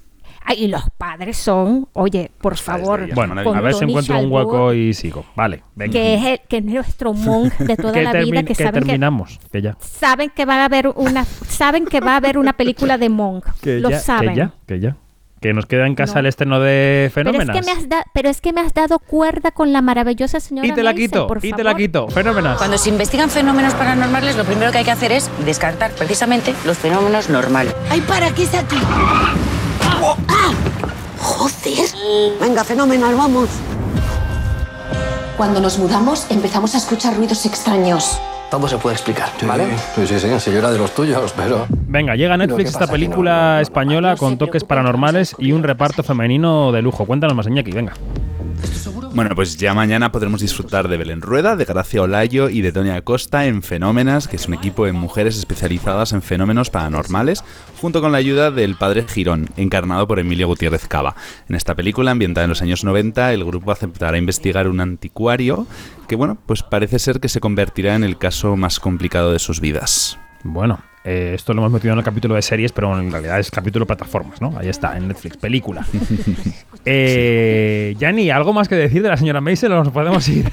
S8: y los padres son, oye, por favor,
S1: Bueno,
S8: con
S1: a ver si encuentro un hueco y sigo. Vale, venga.
S8: que es, el- que es nuestro monk de toda la vida, que,
S1: que
S8: saben que
S1: terminamos, que ya.
S8: saben que va a haber una saben que va a haber una película de Monk
S1: Que
S8: lo
S1: ya,
S8: saben
S1: que ya, que ya. Que nos queda en casa
S8: No.
S1: el estreno de
S8: pero es,
S1: Fenómenas.
S8: que me has da- pero es que me has dado cuerda con la maravillosa señora
S1: Y te la quito,
S8: por
S1: y te la quito. Fenómenas.
S25: Cuando se investigan fenómenos paranormales, lo primero que hay que hacer es descartar precisamente los fenómenos normales.
S26: ¡Ay, para! ¿Qué es aquí? ¡Ah! ¡Joder! Venga, fenomenal, vamos.
S27: Cuando nos mudamos empezamos a escuchar ruidos extraños.
S28: Todo se puede explicar, ¿vale? Sí, sí, sí, sí, yo era de los tuyos, pero...
S1: Venga, llega a Netflix esta
S28: pasa es que
S1: película española con toques paranormales y un reparto femenino de lujo. Cuéntanos más, Iñaki, venga.
S9: Bueno, pues ya mañana podremos disfrutar de Belén Rueda, de Gracia Olayo y de Tonia Acosta en Fenómenas, que es un equipo de mujeres especializadas en fenómenos paranormales, junto con la ayuda del padre Girón, encarnado por Emilio Gutiérrez Cava. En esta película, ambientada en los años 90, el grupo aceptará investigar un anticuario que, bueno, pues parece ser que se convertirá en el caso más complicado de sus vidas.
S1: Bueno, eh, esto lo hemos metido en el capítulo de series, pero en realidad es capítulo de plataformas, ¿no? Ahí está, en Netflix, película. eh, Yanni, ¿algo más que decir de la señora Maisel o nos podemos ir?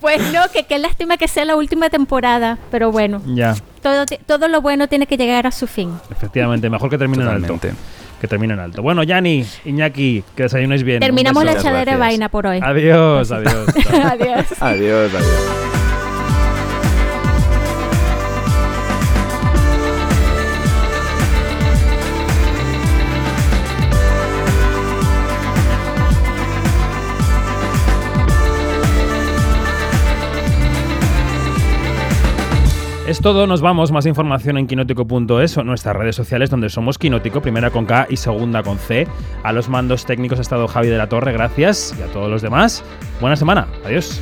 S8: pues no que qué lástima que sea la última temporada pero bueno
S1: ya,
S8: todo todo lo bueno tiene que llegar a su fin
S1: efectivamente, mejor que termine en alto. Que termine en alto. Bueno, Yanni, Iñaki, que desayunéis bien.
S8: Terminamos la echadera de vaina por hoy
S1: Adiós, adiós.
S8: adiós
S9: Adiós, adiós.
S1: Es todo, nos vamos. Más información en quinótico.es o nuestras redes sociales donde somos Quinótico, primera con K y segunda con C. A los mandos técnicos ha estado Javi de la Torre, gracias. Y a todos los demás, buena semana. Adiós.